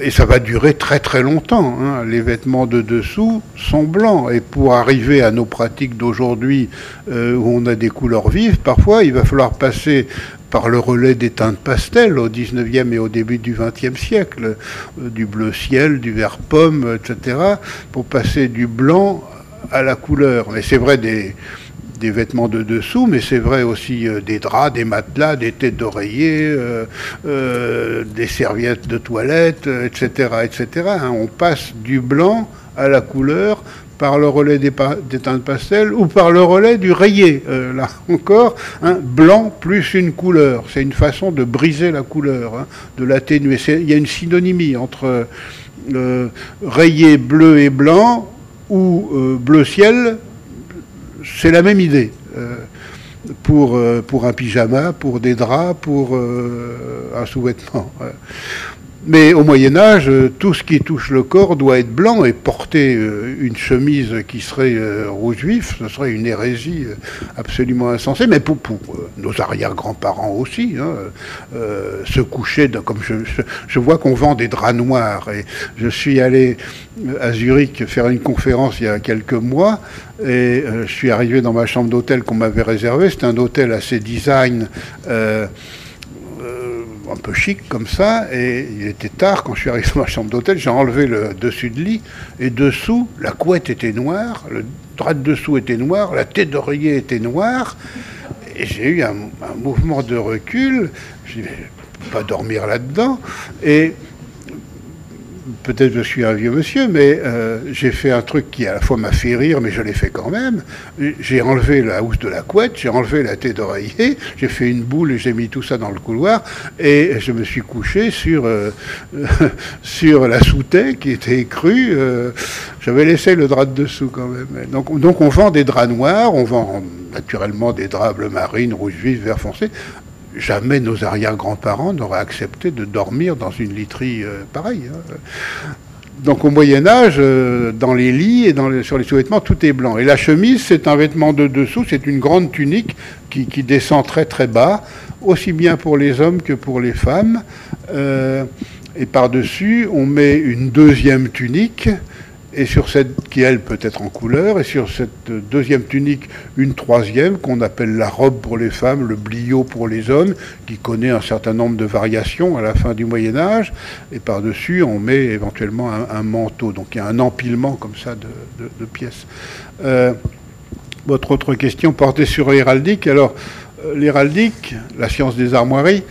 et ça va durer très très longtemps. Hein. Les vêtements de dessous sont blancs. Et pour arriver à nos pratiques d'aujourd'hui, euh, où on a des couleurs vives, parfois il va falloir passer par le relais des teintes pastel au 19e et au début du 20e siècle, euh, du bleu ciel, du vert pomme, etc., pour passer du blanc à la couleur. Mais c'est vrai des, des vêtements de dessous, mais c'est vrai aussi euh, des draps, des matelas, des têtes d'oreiller, euh, euh, des serviettes de toilette, etc. etc. Hein. On passe du blanc à la couleur par le relais des, teintes pastel ou par le relais du rayé. là encore, hein, blanc plus une couleur. C'est une façon de briser la couleur, hein, de l'atténuer. Il y a une synonymie entre rayé bleu et blanc ou bleu ciel c'est la même idée. Euh, pour, euh, pour un pyjama, pour des draps, pour euh, un sous-vêtement. Mais au Moyen Âge, tout ce qui touche le corps doit être blanc et porter une chemise qui serait rouge vif, ce serait une hérésie absolument insensée. Mais pour, nos arrière-grands-parents aussi, hein, se coucher, comme je, vois qu'on vend des draps noirs. Et je suis allé à Zurich faire une conférence il y a quelques mois et euh, je suis arrivé dans ma chambre d'hôtel qu'on m'avait réservée. C'était un hôtel assez design, euh, euh, un peu chic comme ça. Et il était tard quand je suis arrivé (laughs) dans ma chambre d'hôtel. J'ai enlevé le dessus de lit et dessous, la couette était noire, le drap de dessous était noir, la tête d'oreiller était noire. Et j'ai eu un, mouvement de recul. Je ne vais pas dormir là-dedans. Et peut-être je suis un vieux monsieur, mais euh, j'ai fait un truc qui à la fois m'a fait rire, mais je l'ai fait quand même. J'ai enlevé la housse de la couette, j'ai enlevé la tête d'oreiller, j'ai fait une boule et j'ai mis tout ça dans le couloir, et je me suis couché sur, euh, (laughs) la soutaine qui était crue. Euh, j'avais laissé le drap de dessous quand même. Donc, donc on vend des draps noirs, on vend naturellement des draps bleu marine, rouge vif, vert foncé jamais nos arrière-grands-parents n'auraient accepté de dormir dans une literie euh, pareille. Hein. Donc au Moyen Âge, euh, dans les lits et sur les sous-vêtements, tout est blanc. Et la chemise, c'est un vêtement de dessous, c'est une grande tunique qui, descend très très bas, aussi bien pour les hommes que pour les femmes. Euh, et par-dessus, on met une deuxième tunique et sur cette qui elle peut être en couleur, et sur cette deuxième tunique une troisième qu'on appelle la robe pour les femmes, le bliot pour les hommes, qui connaît un certain nombre de variations à la fin du Moyen Âge, et par-dessus on met éventuellement un, manteau, donc il y a un empilement comme ça de, pièces. Euh, votre autre question portait sur l'héraldique. Alors euh, l'héraldique, la science des armoiries,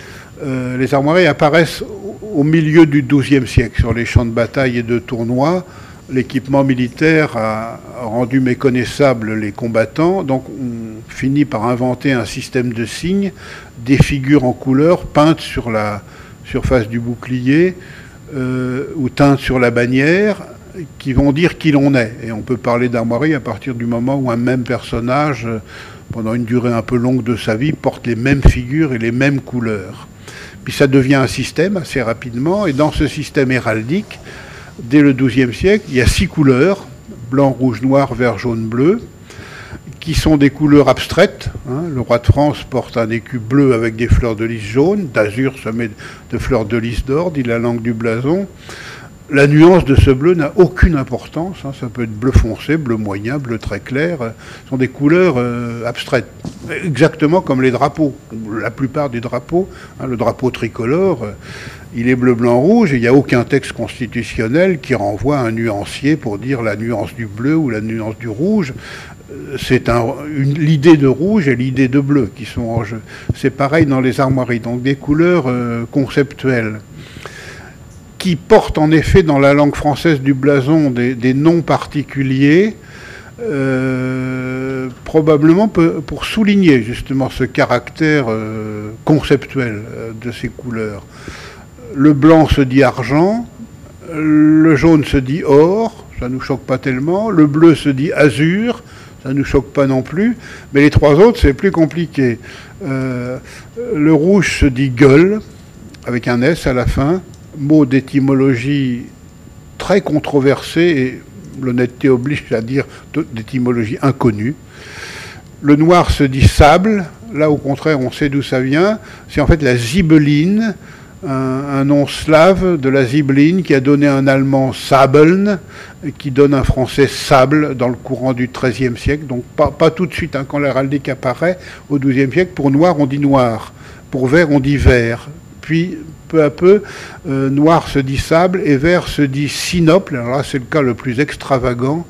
euh, les armoiries apparaissent au milieu du XIIe siècle sur les champs de bataille et de tournois l'équipement militaire a rendu méconnaissables les combattants, donc on finit par inventer un système de signes, des figures en couleur peintes sur la surface du bouclier euh, ou teintes sur la bannière, qui vont dire qui l'on est. Et on peut parler d'armoirie à partir du moment où un même personnage, pendant une durée un peu longue de sa vie, porte les mêmes figures et les mêmes couleurs. Puis ça devient un système assez rapidement, et dans ce système héraldique, dès le XIIe siècle, il y a six couleurs, blanc, rouge, noir, vert, jaune, bleu, qui sont des couleurs abstraites. Hein. Le roi de France porte un écu bleu avec des fleurs de lys jaune, d'azur met de fleurs de lys d'or, dit la langue du blason. La nuance de ce bleu n'a aucune importance. Hein. Ça peut être bleu foncé, bleu moyen, bleu très clair. Ce sont des couleurs euh, abstraites, exactement comme les drapeaux. La plupart des drapeaux, hein, le drapeau tricolore, euh, il est bleu, blanc, rouge, et il n'y a aucun texte constitutionnel qui renvoie un nuancier pour dire la nuance du bleu ou la nuance du rouge. Euh, c'est l'idée de rouge et l'idée de bleu qui sont en jeu. C'est pareil dans les armoiries, donc des couleurs euh, conceptuelles qui portent en effet dans la langue française du blason des, noms particuliers, euh, probablement pour souligner justement ce caractère conceptuel de ces couleurs le blanc se dit argent, le jaune se dit or, ça ne nous choque pas tellement, le bleu se dit azur, ça ne nous choque pas non plus, mais les trois autres, c'est plus compliqué. Euh, le rouge se dit gueule, avec un S à la fin, mot d'étymologie très controversé, et l'honnêteté oblige à dire d'étymologie inconnue. Le noir se dit sable, là au contraire on sait d'où ça vient, c'est en fait la zibeline, un, nom slave de la Zibeline qui a donné un allemand Sabeln, qui donne un français sable dans le courant du XIIIe siècle. Donc pas, tout de suite, hein, quand l'héraldique apparaît au XIIe siècle. Pour noir, on dit noir. Pour vert, on dit vert. Puis peu à peu, euh, noir se dit sable et vert se dit sinople. Alors là, c'est le cas le plus extravagant.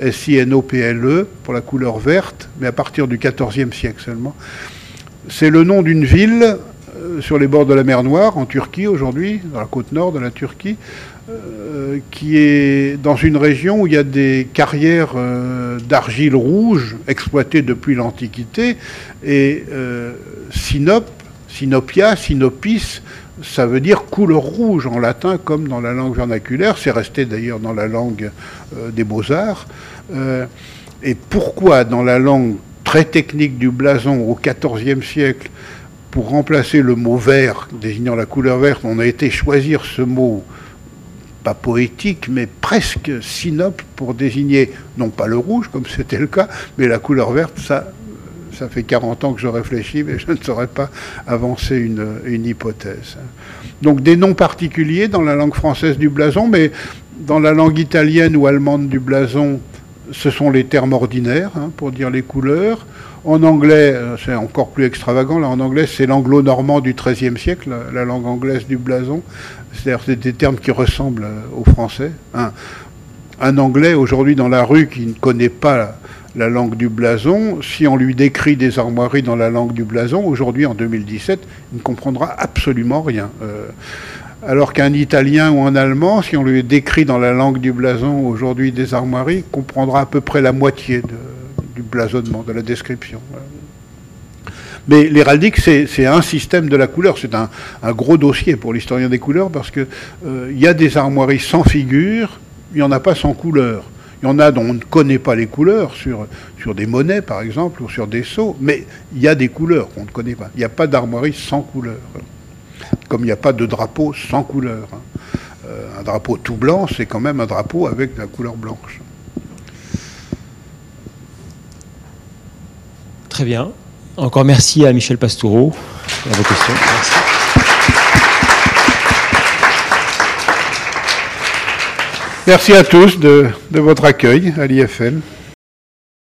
S-I-N-O-P-L-E pour la couleur verte, mais à partir du XIVe siècle seulement. C'est le nom d'une ville sur les bords de la mer Noire, en Turquie aujourd'hui, dans la côte nord de la Turquie, euh, qui est dans une région où il y a des carrières euh, d'argile rouge exploitées depuis l'Antiquité. Et Sinope, Sinopia, Sinopis, ça veut dire couleur rouge en latin comme dans la langue vernaculaire. C'est resté d'ailleurs dans la langue des beaux-arts. et pourquoi dans la langue très technique du blason au XIVe siècle, pour remplacer le mot vert, désignant la couleur verte, on a été choisir ce mot, pas poétique, mais presque synope, pour désigner, non pas le rouge, comme c'était le cas, mais la couleur verte, ça, ça fait 40 ans que je réfléchis, mais je ne saurais pas avancer une, une hypothèse. Donc des noms particuliers dans la langue française du blason, mais dans la langue italienne ou allemande du blason, ce sont les termes ordinaires hein, pour dire les couleurs. En anglais, euh, c'est encore plus extravagant. Là, en anglais, c'est l'anglo-normand du XIIIe siècle, la, langue anglaise du blason. C'est-à-dire, c'est des termes qui ressemblent euh, au français. Un, anglais aujourd'hui dans la rue qui ne connaît pas la, langue du blason, si on lui décrit des armoiries dans la langue du blason, aujourd'hui en 2017, il ne comprendra absolument rien. Euh, alors qu'un Italien ou un Allemand, si on lui décrit dans la langue du blason aujourd'hui des armoiries, comprendra à peu près la moitié du blasonnement, de la description. Mais l'héraldique, c'est un système de la couleur. C'est un, gros dossier pour l'historien des couleurs parce qu'il euh, y a des armoiries sans figure, il n'y en a pas sans couleur. Il y en a dont on ne connaît pas les couleurs, sur, des monnaies par exemple, ou sur des sceaux, mais il y a des couleurs qu'on ne connaît pas. Il n'y a pas d'armoirie sans couleur, comme il n'y a pas de drapeau sans couleur. Euh, un drapeau tout blanc, c'est quand même un drapeau avec la couleur blanche. Très bien. Encore merci à Michel Pastoureau pour vos questions. Merci. Merci à tous de, de votre accueil à l'IFM.